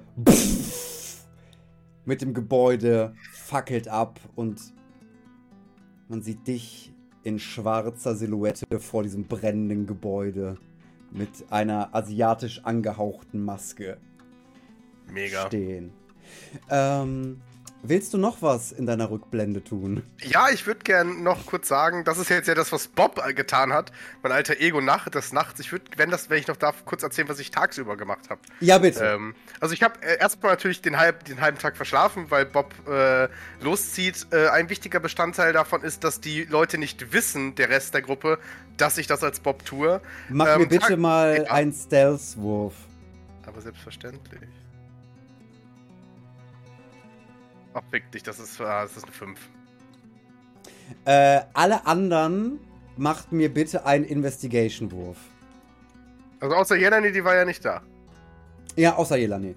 mit dem Gebäude fackelt ab und man sieht dich in schwarzer Silhouette vor diesem brennenden Gebäude mit einer asiatisch angehauchten Maske Mega. stehen. Ähm, willst du noch was in deiner Rückblende tun? Ja, ich würde gern noch kurz sagen, das ist jetzt ja das, was Bob äh, getan hat. Mein alter Ego Nacht des Nachts. Ich würde, wenn das, wenn ich noch darf, kurz erzählen, was ich tagsüber gemacht habe. Ja, bitte. Ähm, also ich habe äh, erstmal natürlich den, halb, den halben Tag verschlafen, weil Bob äh, loszieht. Äh, ein wichtiger Bestandteil davon ist, dass die Leute nicht wissen, der Rest der Gruppe, dass ich das als Bob tue. Mach ähm, mir bitte Tag- mal Ja. einen Stealth-Wurf. Aber selbstverständlich. Ach, fick dich, das ist, ah, das ist eine 5. Äh, alle anderen macht mir bitte einen Investigation-Wurf. Also außer Jelani, die war ja nicht da. Ja, außer Jelani.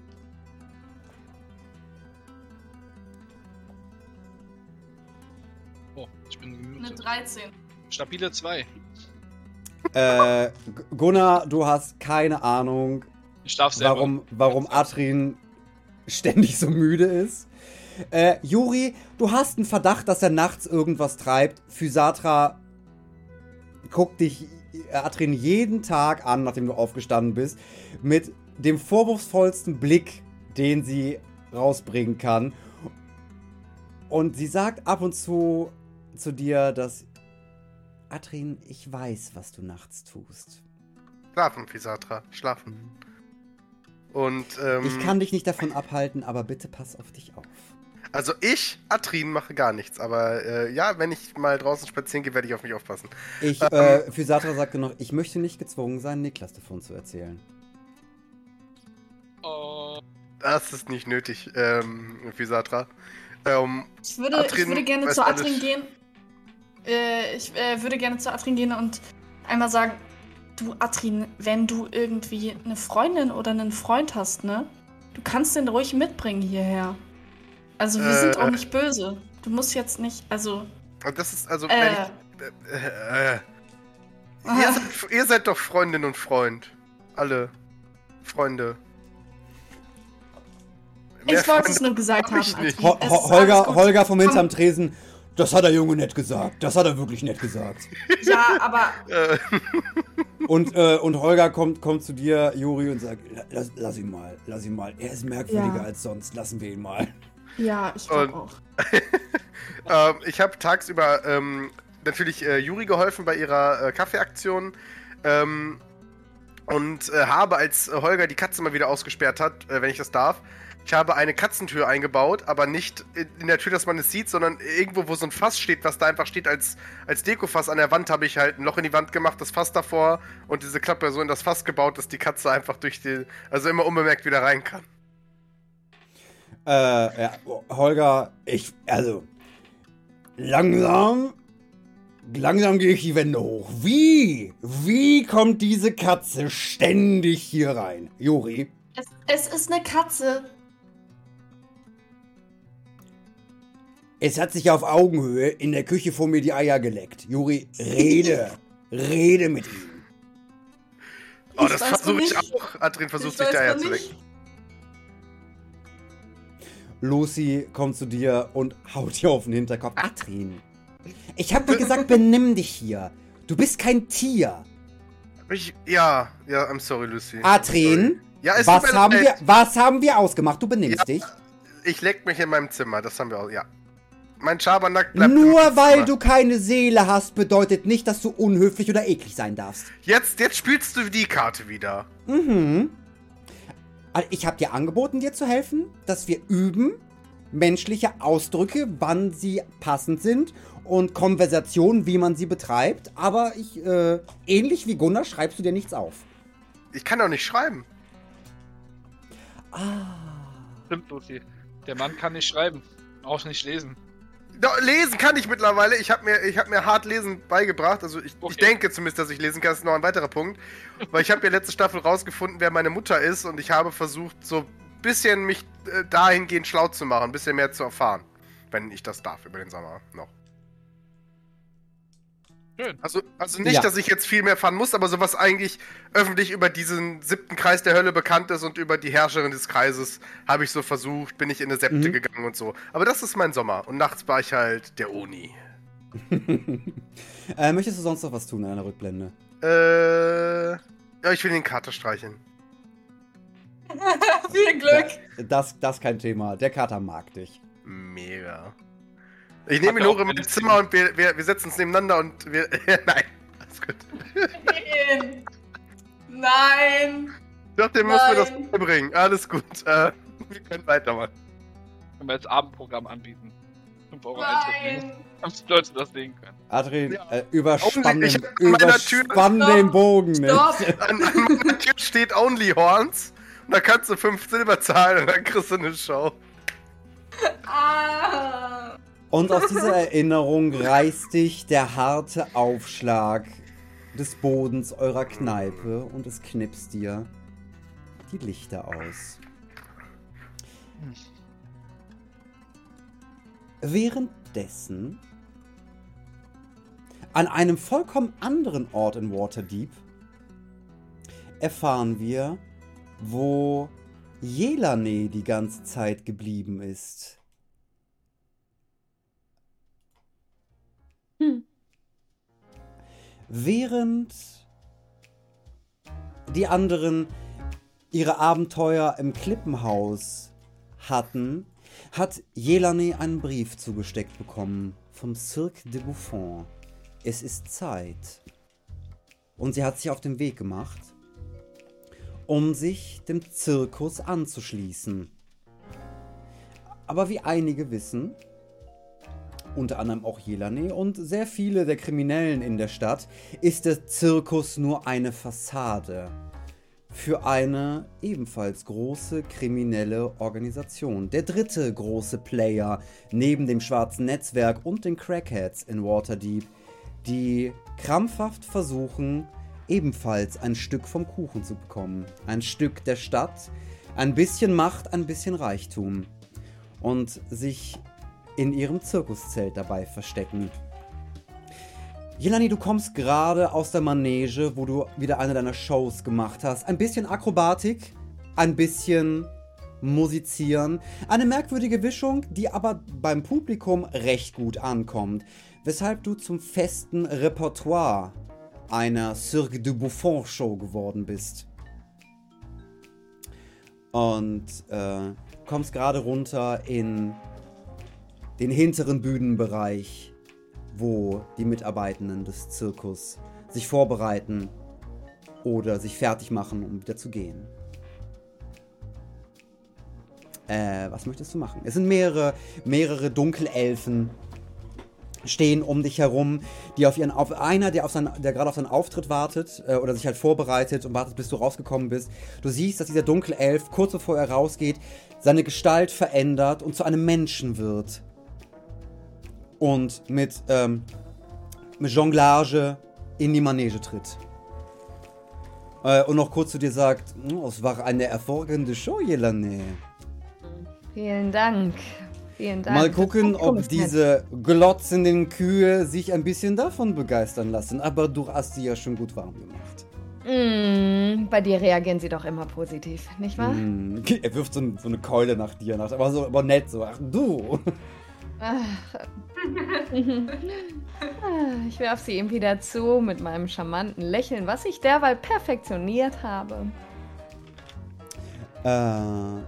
Oh, ich bin Eine gemutet. 13. Stabile 2. Äh, Gunnar, du hast keine Ahnung, Ich darf selber. warum, warum Atrin ständig so müde ist. Äh, Juri, du hast einen Verdacht, dass er nachts irgendwas treibt. Physatra guckt dich, äh, Atrin, jeden Tag an, nachdem du aufgestanden bist, mit dem vorwurfsvollsten Blick, den sie rausbringen kann. Und sie sagt ab und zu zu dir, dass Atrin, ich weiß, was du nachts tust. Schlafen, Fisatra, schlafen. Und, ähm, Ich kann dich nicht davon abhalten, aber bitte pass auf dich auf. Also ich, Atrin, mache gar nichts. Aber äh, ja, wenn ich mal draußen spazieren gehe, werde ich auf mich aufpassen. Ich, äh, Physatra sagte noch, ich möchte nicht gezwungen sein, Niklas davon zu erzählen. Oh, Das ist nicht nötig, ähm, Fisatra. Ähm, Ich würde, ich Atrin würde gerne zu alles. Atrin gehen. Äh, ich äh, würde gerne zu Atrin gehen und einmal sagen, du Atrin, wenn du irgendwie eine Freundin oder einen Freund hast, ne? Du kannst den ruhig mitbringen hierher. Also wir Äh, sind auch nicht böse. Du musst jetzt nicht, also. und das ist also, Äh, wenn ich, äh, äh, ihr, seid, ihr seid doch Freundin und Freund. Alle Freunde. Mehr ich wollte es nur gesagt hab ich haben, nicht. Ho Ho Holger. Holger vom hinterm Tresen, das hat der Junge nett gesagt. Das hat er wirklich nett gesagt. Ja, aber Äh, Und, äh, und Holger kommt, kommt zu dir, Juri, und sagt, "La- lass, lass ihn mal, lass ihn mal. Er ist merkwürdiger Ja. als sonst, lassen wir ihn mal. Ja, ich glaube auch. Ähm, ich habe tagsüber ähm, natürlich äh, Juri geholfen bei ihrer äh, Kaffeeaktion ähm, und äh, habe, als Holger die Katze mal wieder ausgesperrt hat, äh, wenn ich das darf, Ich habe eine Katzentür eingebaut, aber nicht in in der Tür, dass man es sieht, sondern irgendwo, wo so ein Fass steht, was da einfach steht als, als Dekofass an der Wand, habe ich halt ein Loch in die Wand gemacht, das Fass davor und diese Klappe so in das Fass gebaut, dass die Katze einfach durch die, also immer unbemerkt wieder rein kann. Äh, ja, Holger, ich, also, langsam, langsam gehe ich die Wände hoch. Wie, wie kommt diese Katze ständig hier rein? Juri, Es, es ist eine Katze. es hat sich auf Augenhöhe in der Küche vor mir die Eier geleckt. Juri, rede, rede mit ihm. Oh, das versuche ich auch. Adrian versucht Ich sich da Eier zu lecken. Lucy kommt zu dir und haut dir auf den Hinterkopf. Atrin, ich hab dir gesagt, benimm dich hier. Du bist kein Tier. Ich, ja, ja, I'm sorry, Lucy. Atrin, Ja, es was haben, wir, was haben wir ausgemacht? Du benimmst Ja. dich. Ich leck mich in meinem Zimmer, das haben wir auch, ja. Mein Schabernack bleibt Nur weil Zimmer. du keine Seele hast, bedeutet nicht, dass du unhöflich oder eklig sein darfst. Jetzt, jetzt spielst du die Karte wieder. Mhm. Also Ich habe dir angeboten, dir zu helfen, dass wir üben, menschliche Ausdrücke, wann sie passend sind und Konversationen, wie man sie betreibt. Aber ich, äh, ähnlich wie Gunnar, schreibst du dir nichts auf. Ich kann doch nicht schreiben. Ah. Stimmt, Lucy. Der Mann kann nicht schreiben. Auch nicht lesen. Lesen kann ich mittlerweile. Ich habe mir, ich hab mir hart lesen beigebracht. Also ich, ich Okay. denke zumindest, dass ich lesen kann. Das ist noch ein weiterer Punkt. Weil ich habe ja letzte Staffel rausgefunden, wer meine Mutter ist. Und ich habe versucht, so ein bisschen mich äh, dahingehend schlau zu machen. Ein bisschen mehr zu erfahren. Wenn ich das darf über den Sommer noch. Schön. Also, also nicht, Ja. dass ich jetzt viel mehr fahren muss, aber sowas eigentlich öffentlich über diesen siebten Kreis der Hölle bekannt ist und über die Herrscherin des Kreises habe ich so versucht, bin ich in eine Septe Mhm. gegangen und so. Aber das ist mein Sommer. Und nachts war ich halt der Uni. äh, möchtest du sonst noch was tun in einer Rückblende? Äh. Ja, ich will den Kater streicheln. Viel Glück. Das, das kein Thema. Der Kater mag dich. Mega. Ich nehme Hat ihn hoch auch in mein Zimmer und wir, wir, wir setzen uns nebeneinander und wir. Nein, alles gut. Nein. Nein. Doch, den muss mir das Nein. bringen. Alles gut. Äh, wir können weitermachen. Können wir jetzt Abendprogramm anbieten. 5 Euro Nein. damit die Leute das sehen können. Adrian, Ja. äh, überspann, den, überspann den Bogen nicht. An, an meiner Tür steht Only Horns. Und da kannst du 5 Silber zahlen und dann kriegst du eine Show. Ah. Und aus dieser Erinnerung reißt dich der harte Aufschlag des Bodens eurer Kneipe und es knipst dir die Lichter aus. Währenddessen an einem vollkommen anderen Ort in Waterdeep erfahren wir, wo Jelane die ganze Zeit geblieben ist. Hm. Während die anderen ihre Abenteuer im Klippenhaus hatten, hat Jelane einen Brief zugesteckt bekommen vom Cirque de Buffon. Es ist Zeit. Und sie hat sich auf den Weg gemacht, um sich dem Zirkus anzuschließen. Aber wie einige wissen, unter anderem auch Jelane und sehr viele der Kriminellen in der Stadt, ist der Zirkus nur eine Fassade für eine ebenfalls große kriminelle Organisation. Der dritte große Player neben dem schwarzen Netzwerk und den Crackheads in Waterdeep, die krampfhaft versuchen, ebenfalls ein Stück vom Kuchen zu bekommen. Ein Stück der Stadt, ein bisschen Macht, ein bisschen Reichtum. Und sich in ihrem Zirkuszelt dabei verstecken. Jelani, du kommst gerade aus der Manege, wo du wieder eine deiner Shows gemacht hast. Ein bisschen Akrobatik, ein bisschen Musizieren. Eine merkwürdige Mischung, die aber beim Publikum recht gut ankommt. Weshalb du zum festen Repertoire einer Cirque du Buffon Show geworden bist. Und äh, kommst gerade runter in den hinteren Bühnenbereich, wo die Mitarbeitenden des Zirkus sich vorbereiten oder sich fertig machen, um wieder zu gehen. Äh, was möchtest du machen? Es sind mehrere, mehrere Dunkelelfen stehen um dich herum, die auf ihren auf einer, der auf seinen, der gerade auf seinen Auftritt wartet äh, oder sich halt vorbereitet und wartet, bis du rausgekommen bist. Du siehst, dass dieser Dunkelelf kurz bevor er rausgeht, seine Gestalt verändert und zu einem Menschen wird und mit, ähm, mit Jonglage in die Manege tritt. Äh, und noch kurz zu dir sagt, "Oh, es war eine hervorragende Show, Jelane. Vielen Dank. Vielen Dank. Mal gucken, ob diese glotzenden Kühe sich ein bisschen davon begeistern lassen. Aber du hast sie ja schon gut warm gemacht. Mm, bei dir reagieren sie doch immer positiv, nicht wahr? Hm. Er wirft so, so eine Keule nach dir, nach, aber so aber nett so. Ach du. Ah, ich werf sie ihm wieder zu mit meinem charmanten Lächeln, was ich derweil perfektioniert habe. Äh,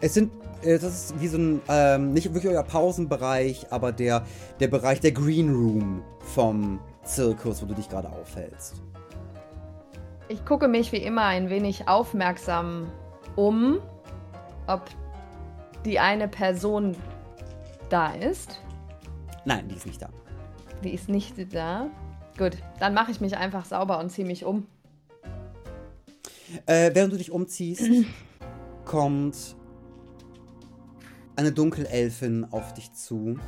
es sind, äh, das ist wie so ein, ähm, nicht wirklich euer Pausenbereich, aber der, der Bereich der Green Room vom Zirkus, wo du dich gerade aufhältst. Ich gucke mich wie immer ein wenig aufmerksam um, ob die eine Person da ist. Nein, die ist nicht da. Die ist nicht da. Gut, dann mache ich mich einfach sauber und ziehe mich um. Äh, während du dich umziehst, kommt eine Dunkelelfin auf dich zu,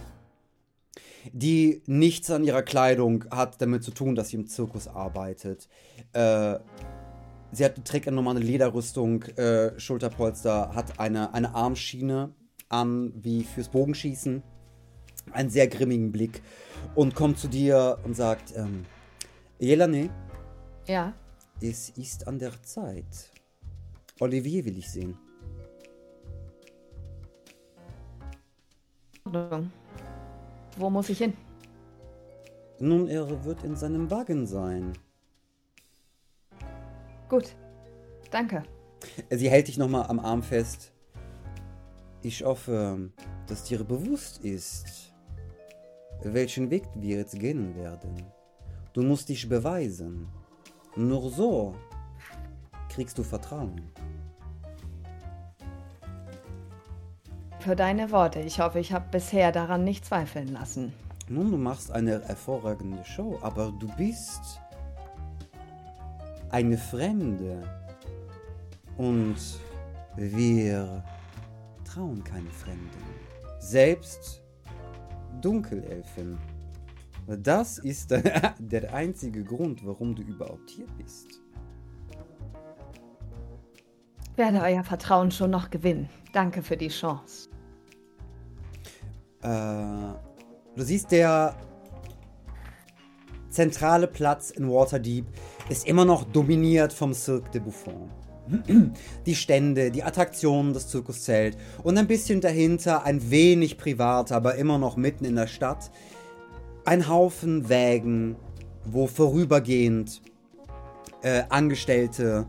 die nichts an ihrer Kleidung hat damit zu tun, dass sie im Zirkus arbeitet. Äh, sie hat, trägt eine normale Lederrüstung, äh, Schulterpolster, hat eine, eine Armschiene an, wie fürs Bogenschießen, einen sehr grimmigen Blick und kommt zu dir und sagt, ähm, Jelane, Ja, es ist an der Zeit. Olivier will ich sehen. Wo muss ich hin? Nun, er wird in seinem Wagen sein. Gut. Danke. Sie hält dich nochmal am Arm fest. Ich hoffe, dass dir bewusst ist, welchen Weg wir jetzt gehen werden. Du musst dich beweisen. Nur so kriegst du Vertrauen. Für deine Worte. Ich hoffe, ich habe bisher daran nicht zweifeln lassen. Nun, du machst eine hervorragende Show, aber du bist eine Fremde. Und wir trauen keine Fremden. Selbst Dunkelelfen. Das ist der einzige Grund, warum du überhaupt hier bist. Werde euer Vertrauen schon noch gewinnen. Danke für die Chance. Äh, du siehst, der zentrale Platz in Waterdeep ist immer noch dominiert vom Cirque de Buffon. Die Stände, die Attraktionen, das Zirkuszelt und ein bisschen dahinter, ein wenig privat, aber immer noch mitten in der Stadt, ein Haufen Wägen, wo vorübergehend äh, Angestellte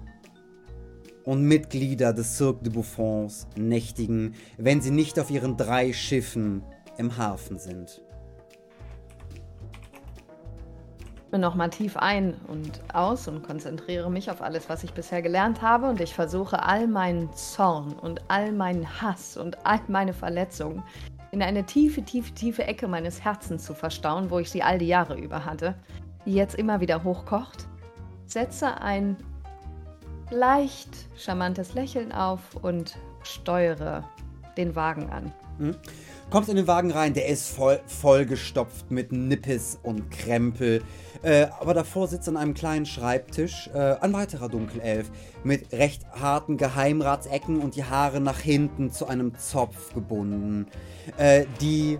und Mitglieder des Cirque de Buffons nächtigen, wenn sie nicht auf ihren drei Schiffen im Hafen sind. Atme nochmal tief ein und aus und konzentriere mich auf alles, was ich bisher gelernt habe. Und ich versuche all meinen Zorn und all meinen Hass und all meine Verletzungen in eine tiefe, tiefe, tiefe Ecke meines Herzens zu verstauen, wo ich sie all die Jahre über hatte, die jetzt immer wieder hochkocht. Setze ein leicht charmantes Lächeln auf und steuere den Wagen an. Kommst in den Wagen rein, der ist voll, vollgestopft mit Nippes und Krempel. Äh, aber davor sitzt an einem kleinen Schreibtisch äh, ein weiterer Dunkelelf mit recht harten Geheimratsecken und die Haare nach hinten zu einem Zopf gebunden. Äh, die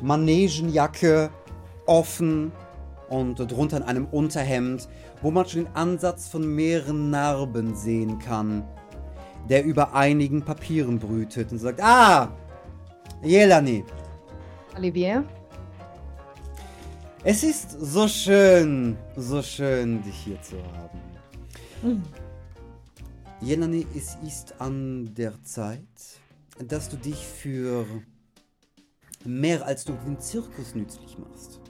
Manegenjacke offen und drunter in einem Unterhemd, wo man schon den Ansatz von mehreren Narben sehen kann, der über einigen Papieren brütet und sagt, ah, Jelani, Olivier? es ist so schön, so schön, dich hier zu haben. Hm. Jelani, es ist an der Zeit, dass du dich für mehr als du den Zirkus nützlich machst.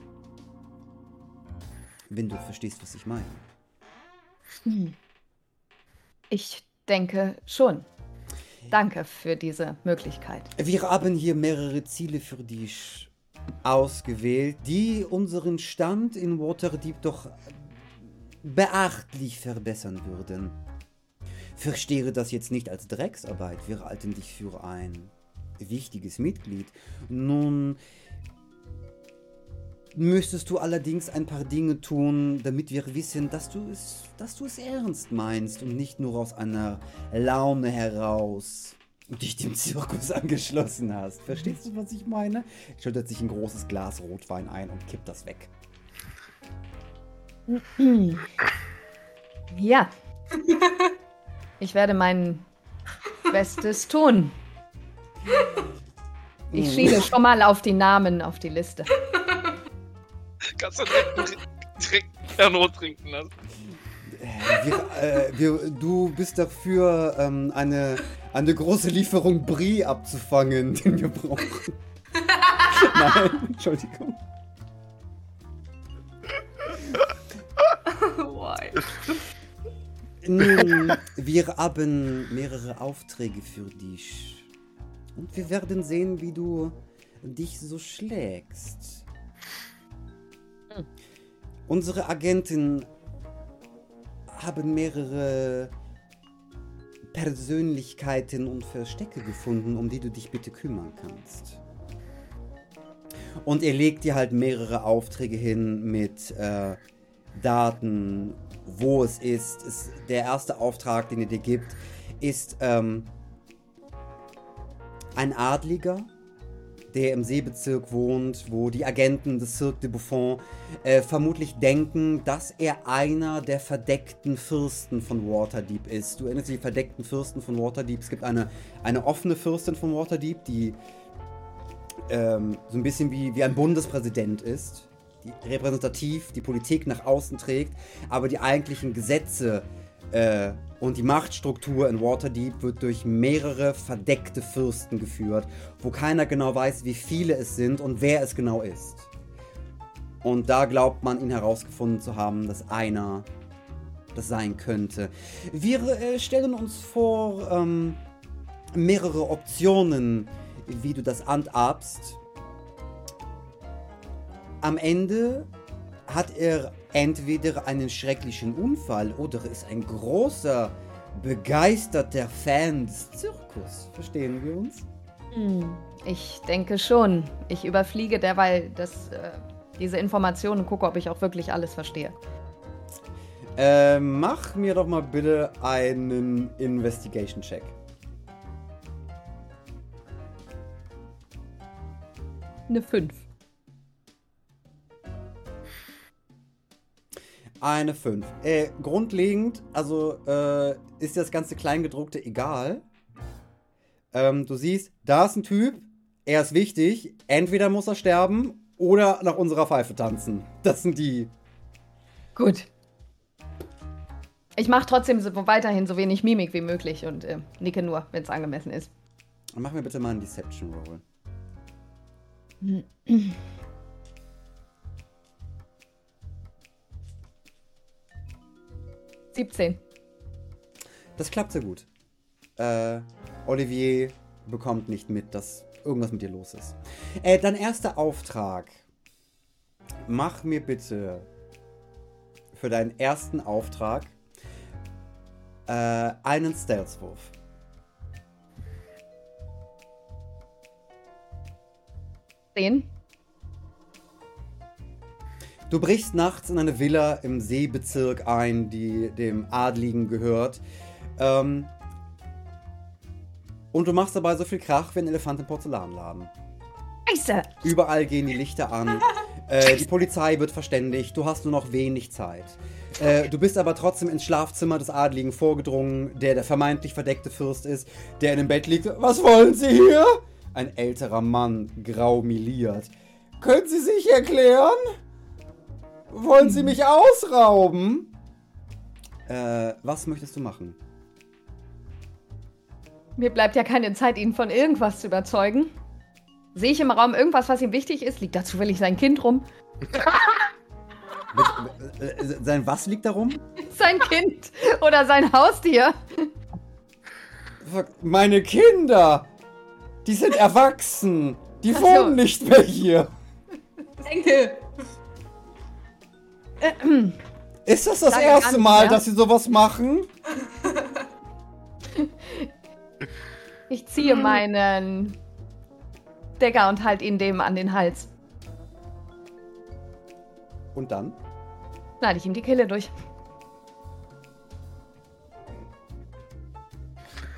Wenn du verstehst, was ich meine. Hm. Ich denke schon. Danke für diese Möglichkeit. Wir haben hier mehrere Ziele für dich ausgewählt, die unseren Stand in Waterdeep doch beachtlich verbessern würden. Verstehe das jetzt nicht als Drecksarbeit, wir halten dich für ein wichtiges Mitglied. Nun müsstest du allerdings ein paar Dinge tun, damit wir wissen, dass du es, dass du es ernst meinst und nicht nur aus einer Laune heraus dich dem Zirkus angeschlossen hast. Verstehst du, was ich meine? Schüttet sich ein großes Glas Rotwein ein und kippt das weg. Ja. Ich werde mein Bestes tun. Ich schiele schon mal auf die Namen auf die Liste. Kannst du direkt, direkt Pernod trinken lassen. Äh, wir, äh, wir, du bist dafür, ähm, eine, eine große Lieferung Brie abzufangen, den wir brauchen. Nein, Entschuldigung. Why? Nun, wir haben mehrere Aufträge für dich. Und wir werden sehen, wie du dich so schlägst. Unsere Agenten haben mehrere Persönlichkeiten und Verstecke gefunden, um die du dich bitte kümmern kannst. Und er legt dir halt mehrere Aufträge hin mit äh, Daten, wo es ist. Es, der erste Auftrag, den er dir gibt, ist ähm, ein Adliger, der im Seebezirk wohnt, wo die Agenten des Cirque de Buffon äh, vermutlich denken, dass er einer der verdeckten Fürsten von Waterdeep ist. Du erinnerst dich, die verdeckten Fürsten von Waterdeep. Es gibt eine, eine offene Fürstin von Waterdeep, die ähm, so ein bisschen wie, wie ein Bundespräsident ist, die repräsentativ die Politik nach außen trägt, aber die eigentlichen Gesetze äh, und die Machtstruktur in Waterdeep wird durch mehrere verdeckte Fürsten geführt, wo keiner genau weiß, wie viele es sind und wer es genau ist. Und da glaubt man, ihn herausgefunden zu haben, dass einer das sein könnte. Wir äh, stellen uns vor ähm, mehrere Optionen, wie du das handhabst. Am Ende hat er entweder einen schrecklichen Unfall oder ist ein großer, begeisterter Fan des Zirkus. Verstehen wir uns? Hm, ich denke schon. Ich überfliege derweil das, äh, diese Informationen und gucke, ob ich auch wirklich alles verstehe. Äh, mach mir doch mal bitte einen Investigation-Check. Eine 5. Eine 5. Äh, grundlegend, also äh, ist das ganze Kleingedruckte egal. Ähm, du siehst, da ist ein Typ, er ist wichtig, entweder muss er sterben oder nach unserer Pfeife tanzen. Das sind die. Gut. Ich mache trotzdem so, weiterhin so wenig Mimik wie möglich und äh, nicke nur, wenn es angemessen ist. Mach mir bitte mal einen Deception Roll. 17. Das klappt sehr gut. Äh, Olivier bekommt nicht mit, dass irgendwas mit dir los ist. Äh, dein erster Auftrag. Mach mir bitte für deinen ersten Auftrag äh, einen Stealth-Wurf. Zehn. Du brichst nachts in eine Villa im Seebezirk ein, die dem Adligen gehört. Ähm, und du machst dabei so viel Krach wie ein Elefant im Porzellanladen. Scheiße! Überall gehen die Lichter an. Äh, die Polizei wird verständigt. Du hast nur noch wenig Zeit. Äh, du bist aber trotzdem ins Schlafzimmer des Adligen vorgedrungen, der der vermeintlich verdeckte Fürst ist, der in dem Bett liegt. Was wollen Sie hier? Ein älterer Mann, grau miliert. Können Sie sich erklären? Wollen Sie mich ausrauben? Äh, was möchtest du machen? Mir bleibt ja keine Zeit, ihn von irgendwas zu überzeugen. Sehe ich im Raum irgendwas, was ihm wichtig ist? Liegt da zufällig sein Kind rum? Mit, äh, sein was liegt darum? Sein Kind oder sein Haustier? Meine Kinder! Die sind erwachsen! Die Ach so. wohnen nicht mehr hier! Enkel! Ist das das erste nicht Mal, mehr. dass sie sowas machen? Ich ziehe meinen Decker und halte ihn dem an den Hals. Und dann? Schneide ich ihm die Kehle durch.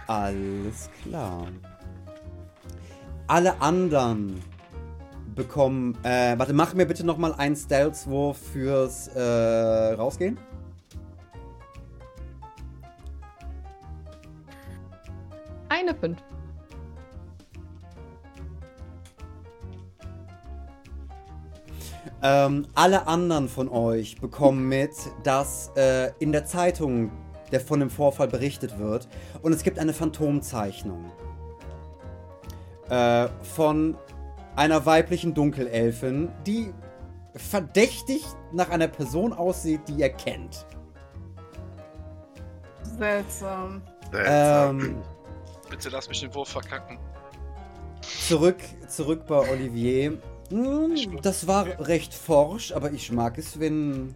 Alles klar. Alle anderen bekommen. Äh, warte, mach mir bitte nochmal einen Stealth-Wurf fürs äh, Rausgehen. Eine fünf. Ähm, alle anderen von euch bekommen mit, dass äh, in der Zeitung der von dem Vorfall berichtet wird und es gibt eine Phantomzeichnung äh, von einer weiblichen Dunkelelfin, die verdächtig nach einer Person aussieht, die ihr kennt. Seltsam. Ähm, Bitte lass mich den Wurf verkacken. zurück, zurück bei Olivier. Hm, das war recht forsch, aber ich mag es, wenn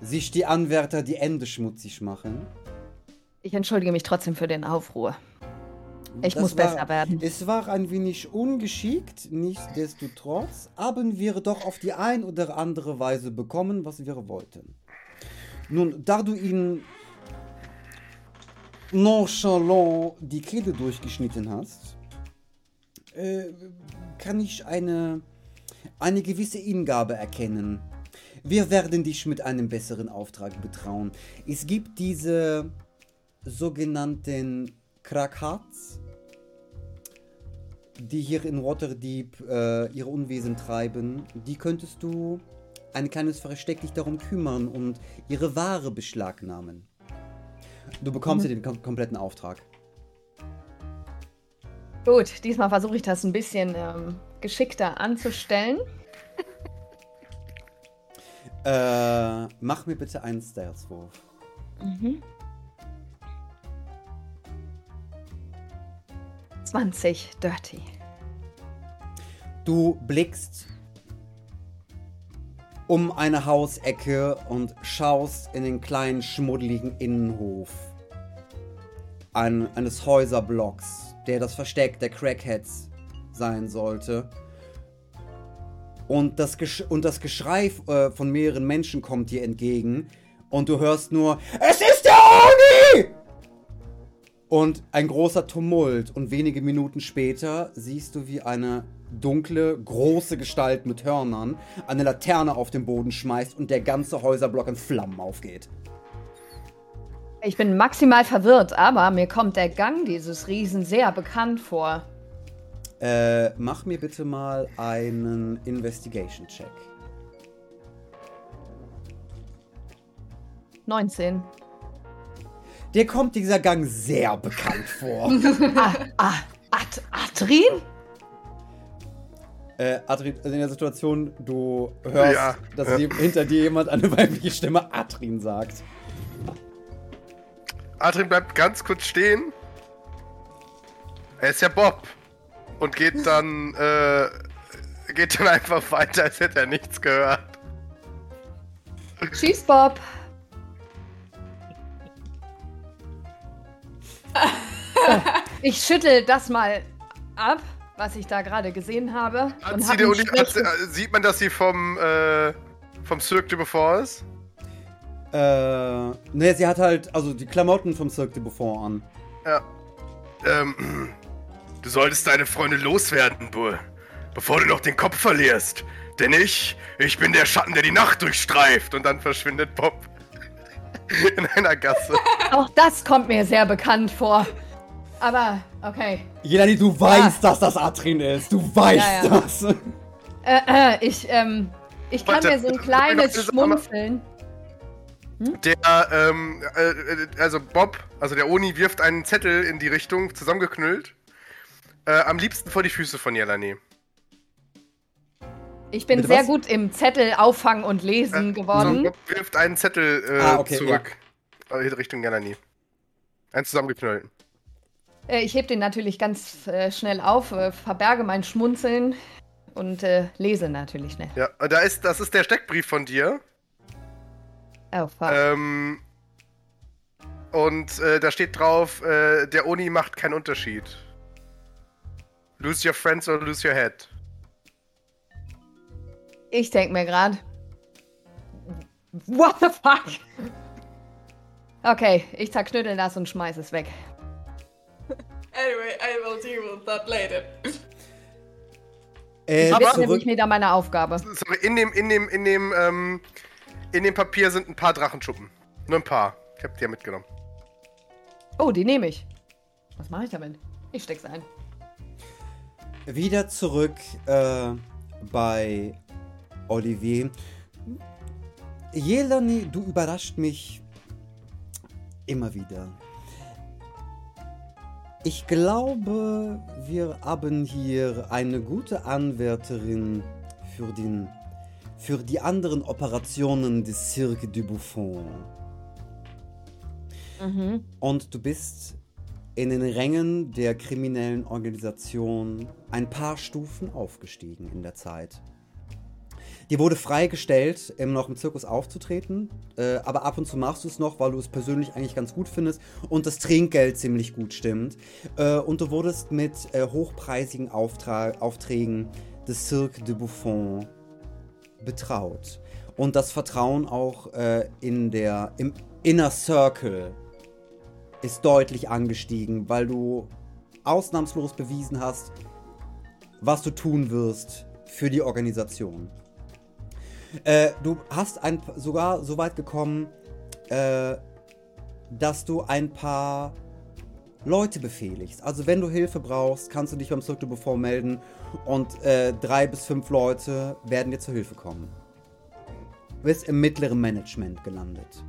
sich die Anwärter die Ende schmutzig machen. Ich entschuldige mich trotzdem für den Aufruhr. Ich Das muss war- besser werden. Es war ein wenig ungeschickt, nichtsdestotrotz haben wir doch auf die ein oder andere Weise bekommen, was wir wollten. Nun, da du ihn nonchalant die Kehle durchgeschnitten hast, äh, kann ich eine, eine gewisse Hingabe erkennen. Wir werden dich mit einem besseren Auftrag betrauen. Es gibt diese sogenannten Krakats, die hier in Waterdeep äh, ihre Unwesen treiben. Die könntest du ein kleines Versteck dich darum kümmern und ihre Ware beschlagnahmen. Du bekommst dir den kom kompletten Auftrag. Gut, diesmal versuche ich das ein bisschen ähm, geschickter anzustellen. Äh, mach mir bitte einen Stealth-Wurf. Mhm. 20, Dirty. Du blickst um eine Hausecke und schaust in den kleinen schmuddeligen Innenhof ein, eines Häuserblocks, der das Versteck der Crackheads sein sollte. Und das, Gesch und das Geschrei äh, von mehreren Menschen kommt dir entgegen und du hörst nur, es ist der Oni! Und ein großer Tumult und wenige Minuten später siehst du, wie eine dunkle, große Gestalt mit Hörnern eine Laterne auf den Boden schmeißt und der ganze Häuserblock in Flammen aufgeht. Ich bin maximal verwirrt, aber mir kommt der Gang dieses Riesen sehr bekannt vor. Äh, mach mir bitte mal einen Investigation-Check. 19. Dir kommt dieser Gang sehr bekannt vor. Ah, ah, Ad Adrin? äh, Adrin, also in der Situation, du hörst, Ja. dass Ja. hinter dir jemand eine weibliche Stimme Adrin sagt. Adrian bleibt ganz kurz stehen. Er ist ja Bob. Und geht dann, äh, geht dann einfach weiter, als hätte er nichts gehört. Schieß, Bob. ich schüttel das mal ab, was ich da gerade gesehen habe. Hat und sie hab ein Uni, hat sie, schlechtes- äh, sieht man, dass sie vom, äh, vom Cirque du Befort ist? Äh, ne, sie hat halt, also die Klamotten vom Cirque du Buffon an. Ja. Ähm, du solltest deine Freunde loswerden, Bull. Bevor du noch den Kopf verlierst. Denn ich, ich bin der Schatten, der die Nacht durchstreift. Und dann verschwindet Bob in einer Gasse. Auch das kommt mir sehr bekannt vor. Aber, okay. Jelani, du weißt, dass das Adrin ist. Du weißt Ja, ja. das. Äh, äh, ich, ähm, ich kann Warte, mir so ein kleines aber- Schmunzeln. Der, ähm, äh, äh, also Bob, also der Oni wirft einen Zettel in die Richtung, zusammengeknüllt. Äh, am liebsten vor die Füße von Jelani. Ich bin Bitte sehr was? gut im Zettel auffangen und lesen Äh, geworden. So, wirft einen Zettel äh, Ah, okay, zurück. In Richtung Jelani. Einen zusammengeknüllten. Äh, ich heb den natürlich ganz äh, schnell auf, äh, verberge mein Schmunzeln und äh, lese natürlich schnell. Ja, da ist, das ist der Steckbrief von dir. Oh, fuck. Ähm, und äh, da steht drauf, äh, der Oni macht keinen Unterschied. Lose your friends or lose your head. Ich denk mir gerade. What the fuck? Okay, ich zerknüttel das und schmeiß es weg. Anyway, I will deal with that later. Äh, Aber- Ich zurück, nämlich wieder meine Aufgabe. Sorry, in dem, in dem, in dem, ähm, in dem Papier sind ein paar Drachenschuppen. Nur ein paar. Ich hab die ja mitgenommen. Oh, die nehme ich. Was mache ich damit? Ich steck's ein. wieder zurück äh, bei Olivier. Jelani, du überrascht mich immer wieder. Ich glaube, wir haben hier eine gute Anwärterin für, den, für die anderen Operationen des Cirque du Buffon. Mhm. Und du bist in den Rängen der kriminellen Organisation ein paar Stufen aufgestiegen in der Zeit. Dir wurde freigestellt, immer noch im Zirkus aufzutreten, äh, aber ab und zu machst du es noch, weil du es persönlich eigentlich ganz gut findest und das Trinkgeld ziemlich gut stimmt. Äh, und du wurdest mit äh, hochpreisigen Auftra Aufträgen des Cirque de Buffon betraut. Und das Vertrauen auch äh, in der, im Inner Circle ist deutlich angestiegen, weil du ausnahmslos bewiesen hast, was du tun wirst für die Organisation. Äh, du hast ein, sogar so weit gekommen, äh, dass du ein paar Leute befehligst. Also wenn du Hilfe brauchst, kannst du dich beim Cirque du Buffon melden und äh, drei bis fünf Leute werden dir zur Hilfe kommen. Du bist im mittleren Management gelandet.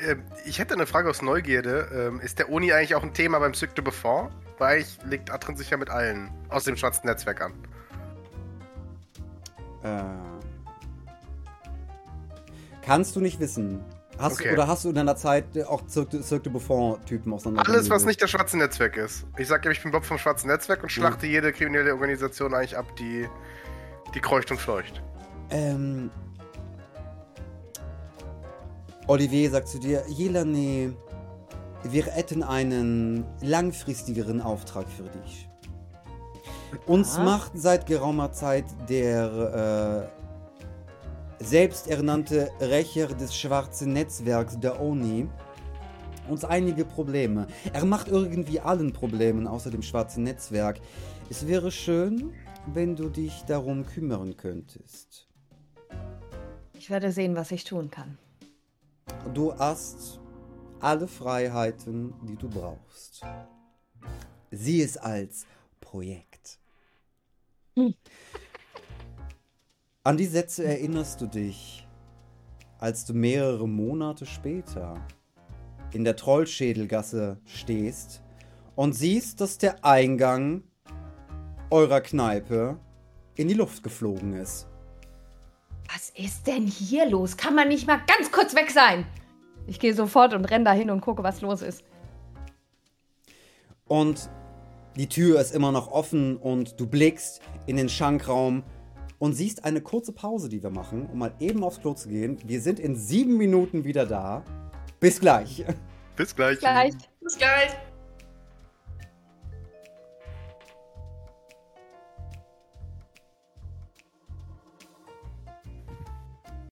Ähm, ich hätte eine Frage aus Neugierde. Ähm, ist der Oni eigentlich auch ein Thema beim Cirque de Buffon? Weil ich legt Atrin sich ja mit allen aus dem schwarzen Netzwerk an. Äh, kannst du nicht wissen. Hast Okay. du, oder hast du in deiner Zeit auch Cirque, Cirque du Buffon-Typen auseinander? Alles, was nicht das schwarze Netzwerk ist. Ich sag ja, ich bin Bob vom schwarzen Netzwerk und schlachte jede kriminelle Organisation eigentlich ab, die, die kreucht und fleucht. Ähm. Olivier sagt zu dir, Jelane, wir hätten einen langfristigeren Auftrag für dich. Uns Ja. macht seit geraumer Zeit der äh, selbsternannte Rächer des schwarzen Netzwerks, der Oni, uns einige Probleme. Er macht irgendwie allen Problemen außer dem schwarzen Netzwerk. Es wäre schön, wenn du dich darum kümmern könntest. Ich werde sehen, was ich tun kann. Du hast alle Freiheiten, die du brauchst. Sieh es als Projekt. Hm. An die Sätze erinnerst du dich, als du mehrere Monate später in der Trollschädelgasse stehst und siehst, dass der Eingang eurer Kneipe in die Luft geflogen ist. Was ist denn hier los? Kann man nicht mal ganz kurz weg sein? Ich gehe sofort und renn dahin und gucke, was los ist. Und die Tür ist immer noch offen und du blickst in den Schankraum und siehst eine kurze Pause, die wir machen, um mal eben aufs Klo zu gehen. Wir sind in sieben Minuten wieder da. Bis gleich. Bis gleich. Gleich. Bis gleich.